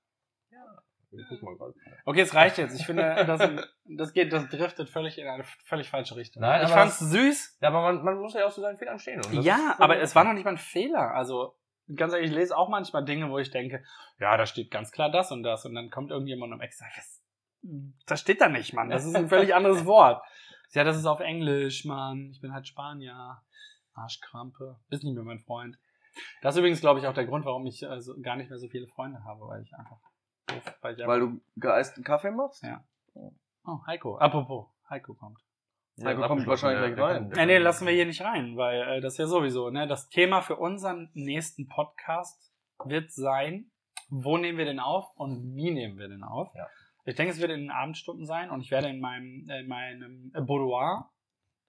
Guck mal gerade. Okay, es reicht jetzt. Ich finde, das, das geht, das driftet völlig in eine völlig falsche Richtung. Nein, ich aber fand's süß. Ja, aber man, man muss ja auch zu seinen Fehlern stehen. und das Ja, aber es war noch nicht mal ein Fehler. Also, ganz ehrlich, ich lese auch manchmal Dinge, wo ich denke, ja, da steht ganz klar das und das. Und dann kommt irgendjemand um extra, was? Das steht da nicht, Mann. Das ist ein völlig anderes Wort. Ja, das ist auf Englisch, Mann. Ich bin halt Spanier. Arschkrampe. Ist nicht mehr mein Freund. Das ist übrigens, glaube ich, auch der Grund, warum ich also gar nicht mehr so viele Freunde habe, weil ich einfach weil du geeisten Kaffee machst? Ja. Oh, Heiko. Apropos, Heiko kommt. Ja, Ja, kommt wahrscheinlich gleich rein. Nee, nee, lassen wir hier nicht rein, weil äh, das ist ja sowieso, ne? Das Thema für unseren nächsten Podcast wird sein, wo nehmen wir den auf und wie nehmen wir den auf. Ja. Ich denke, es wird in den Abendstunden sein und ich werde in meinem, in meinem Boudoir,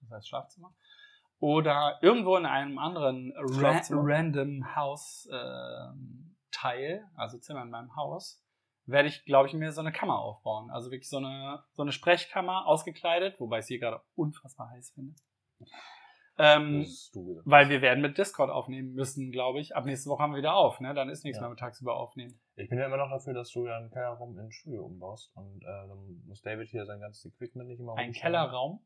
das heißt Schlafzimmer, oder irgendwo in einem anderen ra random Haus ähm, Teil, also Zimmer in meinem Haus, werde ich, glaube ich, mir so eine Kammer aufbauen. Also wirklich so eine, so eine Sprechkammer ausgekleidet, wobei ich sie gerade unfassbar heiß finde. Ähm, weil wir werden mit Discord aufnehmen müssen, glaube ich. Ab nächste Woche haben wir wieder auf, ne? Dann ist nichts Ja. mehr mit tagsüber aufnehmen. Ich bin ja immer noch dafür, dass du ja einen Kellerraum ins Studio umbaust. Und äh, dann muss David hier sein ganzes Equipment nicht immer Ein. Kellerraum?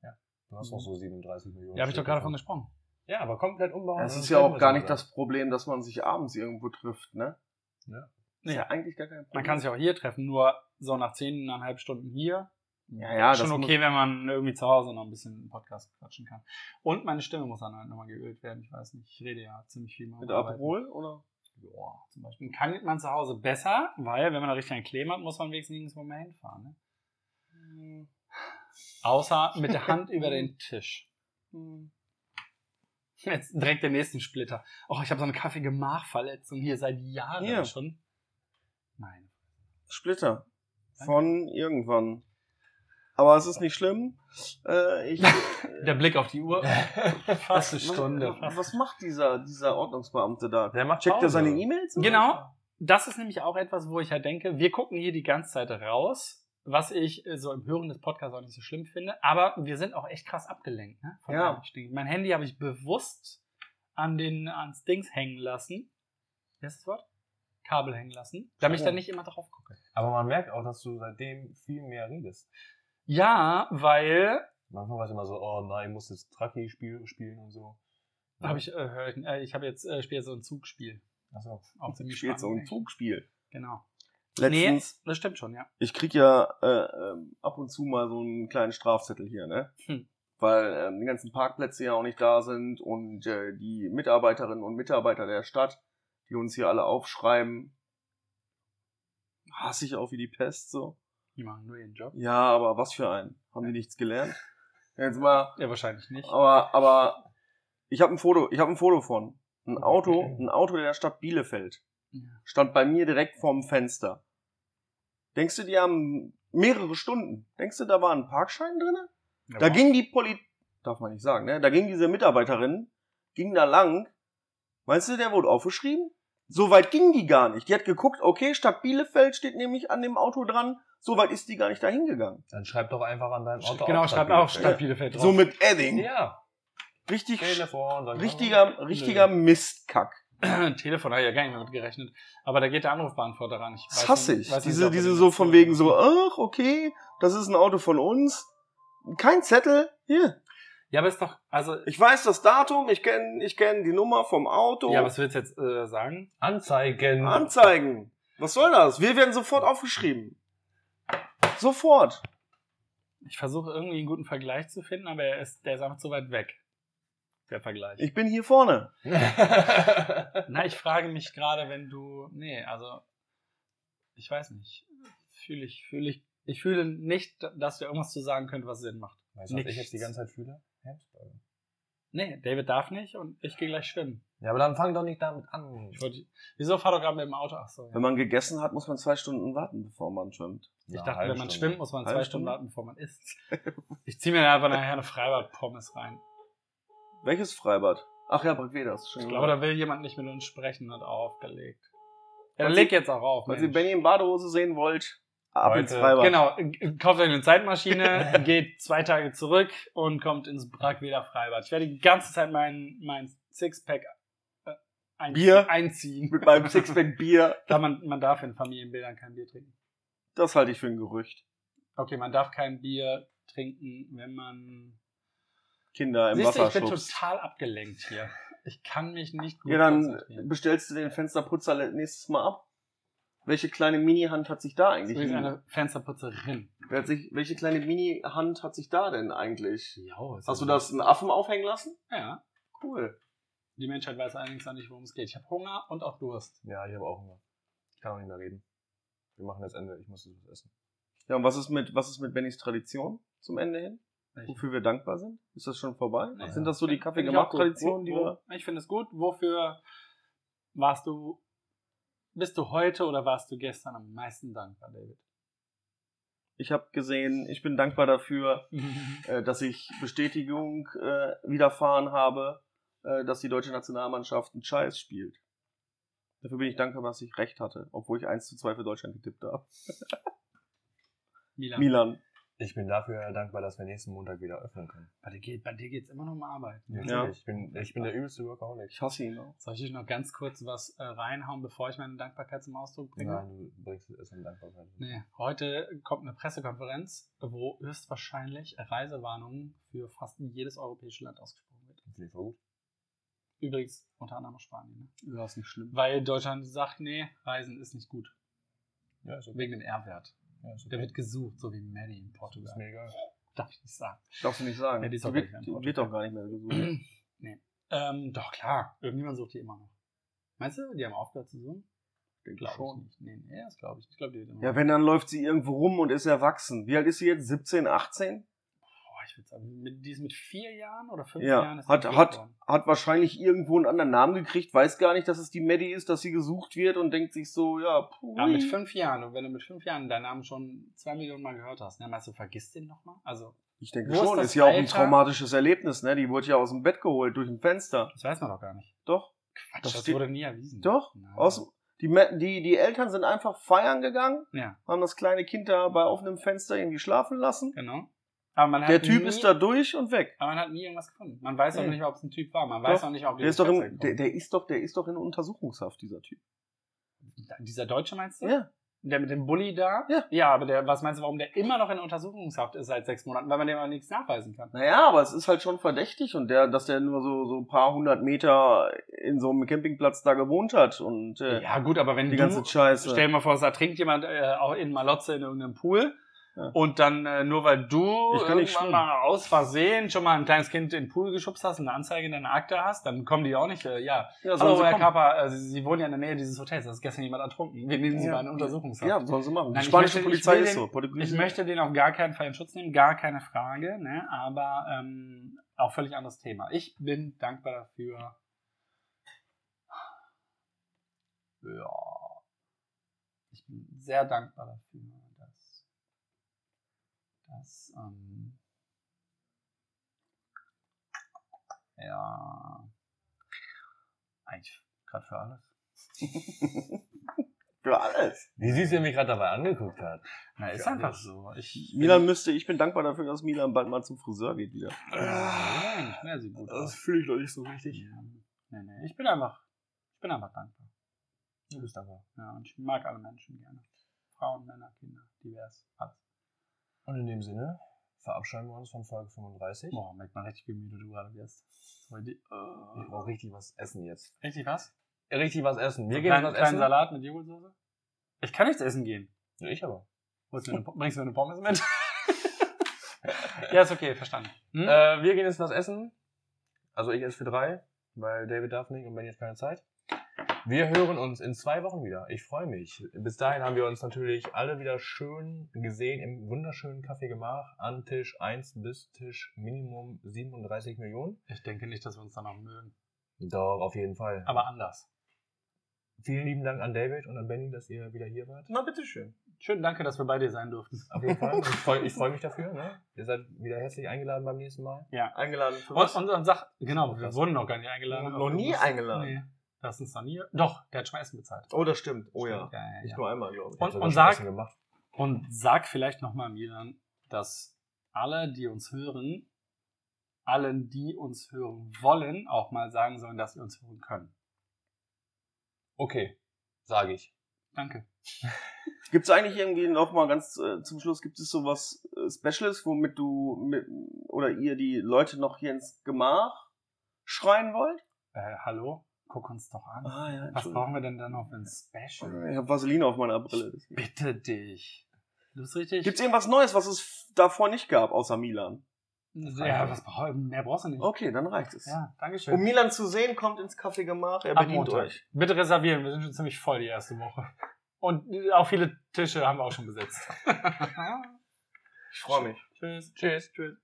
Du hast noch so 37 Millionen. Ja, habe ich doch gerade davon gesprochen. Ja, aber komplett umbauen. Es ist ja auch gar nicht das Problem, dass man sich abends irgendwo trifft, ne? Ja. Ist ja eigentlich gar kein Problem. Man kann sich auch hier treffen, nur so nach zehneinhalb Stunden hier. Ja, ja, schon das okay, wenn man irgendwie zu Hause noch ein bisschen einen Podcast quatschen kann. Und meine Stimme muss dann halt nochmal geölt werden. Ich weiß nicht, ich rede ja ziemlich viel mal. Mit Aperol, oder? Ja, zum Beispiel. Kann man zu Hause besser, weil wenn man da richtig einen Claim hat, muss man wenigstens nirgendwo mehr hinfahren. Ne? Hm, Außer mit der Hand über den Tisch. Jetzt direkt den nächsten Splitter. Oh, ich habe so eine Kaffeegemachverletzung hier seit Jahren Hier. schon. Nein. Splitter. Von irgendwann. Aber es ist nicht schlimm. Äh, ich, Der Blick auf die Uhr. Fast eine Stunde. Was, was macht dieser, dieser Ordnungsbeamte da? Der macht Checkt er seine E-Mails? Genau. Das ist nämlich auch etwas, wo ich halt denke, wir gucken hier die ganze Zeit raus, was ich äh, so im Hören des Podcasts auch nicht so schlimm finde, aber wir sind auch echt krass abgelenkt. Ne? Von Ja. Mein Handy habe ich bewusst an den, ans Dings hängen lassen. Wie heißt das Wort? Kabel hängen lassen, damit ich da nicht immer drauf gucke. Aber man merkt auch, dass du seitdem viel mehr redest. Ja, weil Manchmal war es immer so, oh nein, ich muss jetzt Traki spiel, spielen und so. habe ich, äh, ich, äh, ich habe jetzt äh, spiele so ein Zugspiel. Achso. Auch ziemlich Spielt so ein spannend. Zugspiel. Genau. Letztens, Nee, das stimmt schon, ja. ich krieg ja äh, ähm, ab und zu mal so einen kleinen Strafzettel hier, ne? Hm. Weil ähm, die ganzen Parkplätze ja auch nicht da sind und äh, die Mitarbeiterinnen und Mitarbeiter der Stadt, die uns hier alle aufschreiben, hasse ich auch wie die Pest so. Die machen nur ihren Job. Ja, aber was für einen? Haben die nichts gelernt? Jetzt mal, Ja, wahrscheinlich nicht. aber, aber ich habe ein Foto, ich habe ein Foto von. Ein Auto, ein Auto der Stadt Bielefeld. Ja. Stand bei mir direkt vorm Fenster. Denkst du, die haben mehrere Stunden? Denkst du, da war ein Parkschein drinne? Da ging die Poli, darf man nicht sagen, ne? Da ging diese Mitarbeiterin, ging da lang. Meinst du, der wurde aufgeschrieben? So weit ging die gar nicht. Die hat geguckt, okay, Stadt Bielefeld steht nämlich an dem Auto dran. So weit ist die gar nicht dahin gegangen. Dann schreib doch einfach an deinem Auto Genau, Stadt auch Bielefeld. Stadt Bielefeld drauf. So mit Edding. Ja. Richtig, Telefon, richtiger, richtiger Mistkack. Telefon habe ich ja gar nicht mehr mit gerechnet. Aber da geht der Anrufbeantworter ran. Ich Das weiß hasse ich. weiß nicht, Diese, diese so von wegen so, ach, okay, das ist ein Auto von uns. Kein Zettel. Hier. Ja, aber ist doch, also, Ich weiß das Datum, ich kenne ich kenn die Nummer vom Auto. ja, was willst du jetzt äh, sagen? Anzeigen. Anzeigen. Was soll das? Wir werden sofort aufgeschrieben. Sofort. Ich versuche irgendwie einen guten Vergleich zu finden, aber er ist, der ist einfach zu weit weg. Der Vergleich. Ich bin hier vorne. Na, ich frage mich gerade, wenn du. Nee, also. Ich weiß nicht. Fühle ich, fühle ich. Ich fühle nicht, dass dir irgendwas zu sagen könnte, was Sinn macht. Weißt du, was ich jetzt die ganze Zeit fühle? Hamsterung. Nee, David darf nicht und ich gehe gleich schwimmen. Ja, aber dann fang doch nicht damit an. Ich wollte, wieso fahr doch gerade mit dem Auto? Ach so. Ja. Wenn man gegessen hat, muss man zwei Stunden warten, bevor man schwimmt. Ich Eine dachte, wenn man Stunde. schwimmt, muss man Halbe zwei Stunden Stunde? warten, bevor man isst. Ich ziehe mir einfach nachher eine Freibad-Pommes rein. Welches Freibad? Ach ja, Brückwedas. Ich glaube, da will jemand nicht mit uns sprechen und aufgelegt. Ja, dann leg Sie- jetzt auch auf. Ihr Mensch. Benny in Badehose sehen wollt, ab ins Freibad. Genau, kauft euch eine Zeitmaschine, geht zwei Tage zurück und kommt ins Brackweder Freibad. Ich werde die ganze Zeit mein, mein Sixpack äh, ein, Bier? einziehen. Mit meinem Sixpack Bier. Da man, man darf in Familienbildern kein Bier trinken. Das halte ich für ein Gerücht. Okay, man darf kein Bier trinken, wenn man. Kinder im Siehst du, Wasser ich bin schubst. total abgelenkt hier. Ich kann mich nicht gut Ja, dann bestellst du den Fensterputzer nächstes Mal ab. Welche kleine Mini-Hand hat sich da eigentlich? Übrigens hin- eine Fensterputzerin. Wer hat sich, welche kleine Mini-Hand hat sich da denn eigentlich? Jo, ist Hast du ja- das einen Affen aufhängen lassen? Ja. Cool. Die Menschheit weiß allerdings noch nicht, worum es geht. Ich habe Hunger und auch Durst. Ja, ich habe auch Hunger. Ich kann auch nicht mehr reden. Wir machen jetzt Ende. Ich muss jetzt was essen. Ja, und was ist mit, was ist mit Bennys Tradition zum Ende hin? Wofür wir dankbar sind? Ist das schon vorbei? Nee. Sind das so die Find- Kaffee find ich auch gemacht gut. Traditionen, die wir. Ich finde es gut. Wofür warst du, bist du heute oder warst du gestern am meisten dankbar, David? Ich habe gesehen, ich bin dankbar dafür, äh, dass ich Bestätigung äh, widerfahren habe, äh, dass die deutsche Nationalmannschaft einen Scheiß spielt. Dafür bin ich dankbar, dass ich recht hatte, obwohl ich 1 zu 2 für Deutschland getippt habe. Milan. Milan. Ich bin dafür dankbar, dass wir nächsten Montag wieder öffnen können. Bei dir, geht, bei dir geht's immer noch um Arbeit. ne? Ja. Ich bin, ich bin der übelste Workaholic. Ich hasse ihn auch. Soll ich noch ganz kurz was äh, reinhauen, bevor ich meine Dankbarkeit zum Ausdruck bringe? Nein, du bringst es in Dankbarkeit. Nee, heute kommt eine Pressekonferenz, wo höchstwahrscheinlich Reisewarnungen für fast jedes europäische Land ausgesprochen wird. Finde ich gut. Übrigens unter anderem auch Spanien. Ne? Ja, ist nicht schlimm. Weil Deutschland sagt, nee, Reisen ist nicht gut. Ja, ist okay. Wegen dem R-Wert. Ja, ist. Der wird gesucht, so wie Maddie in ist Portugal. mir egal. Darf ich nicht sagen. Darfst du nicht sagen. Ja, die ist die, auch wird, gar nicht die wird doch gar nicht mehr gesucht. Ähm, doch, klar. Irgendjemand sucht die immer noch. Meinst du, die haben aufgehört zu suchen? Denke Glaube schon. ich nicht. Nee, nee, das glaube ich. Ich glaube, die wird immer Ja, wenn, dann läuft sie irgendwo rum und ist erwachsen. Wie alt ist sie jetzt? 17, 18? Ich würde sagen, mit, die ist mit vier Jahren oder fünf Ja, Jahren ist hat- hat-. Hat wahrscheinlich irgendwo einen anderen Namen gekriegt, weiß gar nicht, dass es die Maddie ist, dass sie gesucht wird und denkt sich so, ja, puh. Ja, mit fünf Jahren. Und wenn du mit fünf Jahren deinen Namen schon zwei Millionen Mal gehört hast, ne, meinst du, vergisst den nochmal? Also, Ich denke ist schon, das ist ja auch ein traumatisches Erlebnis, ne? Die wurde ja aus dem Bett geholt durch ein Fenster. das weiß man doch gar nicht. Doch, Quatsch, Das das, wurde nie erwiesen. doch. Nein. Aus, die, die, die Eltern sind einfach feiern gegangen, Ja, haben das kleine Kind da bei offenem Fenster irgendwie schlafen lassen. genau. Der Typ nie, ist da durch und weg. Aber man hat nie irgendwas gefunden. Man weiß auch Nee. nicht, ob es ein Typ war. Man weiß Doch. auch nicht, ob Der ist, doch im, der, der, ist doch, der ist doch in Untersuchungshaft, dieser Typ. Dieser Deutsche meinst du? Ja. Der mit dem Bulli da? Ja. Ja, aber der, was meinst du, warum der immer noch in Untersuchungshaft ist seit sechs Monaten? Weil man dem auch nichts nachweisen kann. Naja, aber es ist halt schon verdächtig und der, dass der nur so, so ein paar hundert Meter in so einem Campingplatz da gewohnt hat und äh, Ja, gut, aber wenn die du, ganze Scheiße. stell dir mal vor, da trinkt jemand äh, auch in Malotze in irgendeinem Pool Ja. und dann äh, nur weil du irgendwann mal aus Versehen schon mal ein kleines Kind in den Pool geschubst hast und eine Anzeige in deiner Akte hast, dann kommen die auch nicht, äh, ja, ja, hallo sie Herr. Kappa, äh, Sie, Sie wohnen ja in der Nähe dieses Hotels, da ist gestern jemand ertrunken. Wir nehmen Sie Ja. mal in Untersuchungshaft. Ja, sollen sie machen. Nein, die ich spanische möchte- Polizei ist den- so. Portugiesen- Ich möchte den auf gar keinen Fall in Schutz nehmen, gar keine Frage, ne? aber ähm, auch völlig anderes Thema. Ich bin dankbar dafür. Ja. Ich bin sehr dankbar dafür, dass ähm, ja, eigentlich gerade für alles. Für alles. Wie sie es mich gerade dabei angeguckt hat. Na, ist einfach alles. so. Ich Milan müsste, ich bin dankbar dafür, dass Milan bald mal zum Friseur geht wieder. Ja, nicht mehr gut Das fühle ich doch nicht so richtig. Ja. Nee, nee. Ich bin einfach, ich bin einfach dankbar. Du bist dankbar. Ja, und ich mag alle Menschen gerne. Frauen, Männer, Kinder, divers, alles. Und in dem Sinne verabschieden wir uns von Folge 35. Boah, merkt man richtig, wie müde du gerade wirst. So, die, Ich brauche richtig was essen jetzt. richtig was? Richtig was essen. Wir so gehen was essen. Salat mit Joghurtsoße? Ich kann nichts essen gehen. Ja, ich aber. Holst du eine, bringst du mir eine Pommes mit? ja, ist okay, verstanden. Hm? Äh, wir gehen jetzt was essen. Also ich esse für drei, weil David darf nicht und Ben jetzt keine Zeit. Wir hören uns in zwei Wochen wieder. Ich freue mich. Bis dahin haben wir uns natürlich alle wieder schön gesehen im wunderschönen Café Gemach an Tisch 1 bis Tisch Minimum 37 Millionen. ich denke nicht, dass wir uns dann noch mögen. Doch, auf jeden Fall. Aber anders. vielen lieben Dank an David und an Benny, dass ihr wieder hier wart. Na, bitteschön. Schön, danke, dass wir bei dir sein durften. Auf jeden Fall. Ich freue freu mich dafür. Ne? Ihr seid wieder herzlich eingeladen beim nächsten Mal. Ja. Eingeladen für Und, und, und sag, genau, wir wurden noch gar nicht eingeladen. Noch nie eingeladen. Nee. Das ist uns noch nie. Doch, der hat schon Essen bezahlt. Oh, das stimmt. Oh ja. Stimmt, ja, ja, Nicht ja. nur einmal, glaube ich. Und- und sag-. Und sag vielleicht nochmal Milan, dass alle, die uns hören, allen, die uns hören wollen, auch mal sagen sollen, dass sie uns hören können. Okay, sage ich. Danke. Gibt es eigentlich irgendwie noch mal ganz äh, zum Schluss, gibt es sowas äh, Speciales, womit du mit, oder ihr die Leute noch hier ins Gemach schreien wollt? Äh, hallo? Guck uns doch an. Ah ja, Was brauchen wir denn dann noch für ein Special? Ich habe Vaseline auf meiner Brille. deswegen. Bitte dich. Du bist richtig. Gibt's irgendwas Neues, was es davor nicht gab, außer Milan? Ja, was mehr brauchst du nicht. Okay, dann reicht es. Ja, danke schön. Um Milan zu sehen, kommt ins Café Gemach, er bedient Montag. euch. Bitte reservieren, wir sind schon ziemlich voll die erste Woche. Und auch viele Tische haben wir auch schon besetzt. Ich freue mich. Tschüss. Tschüss. Tschüss.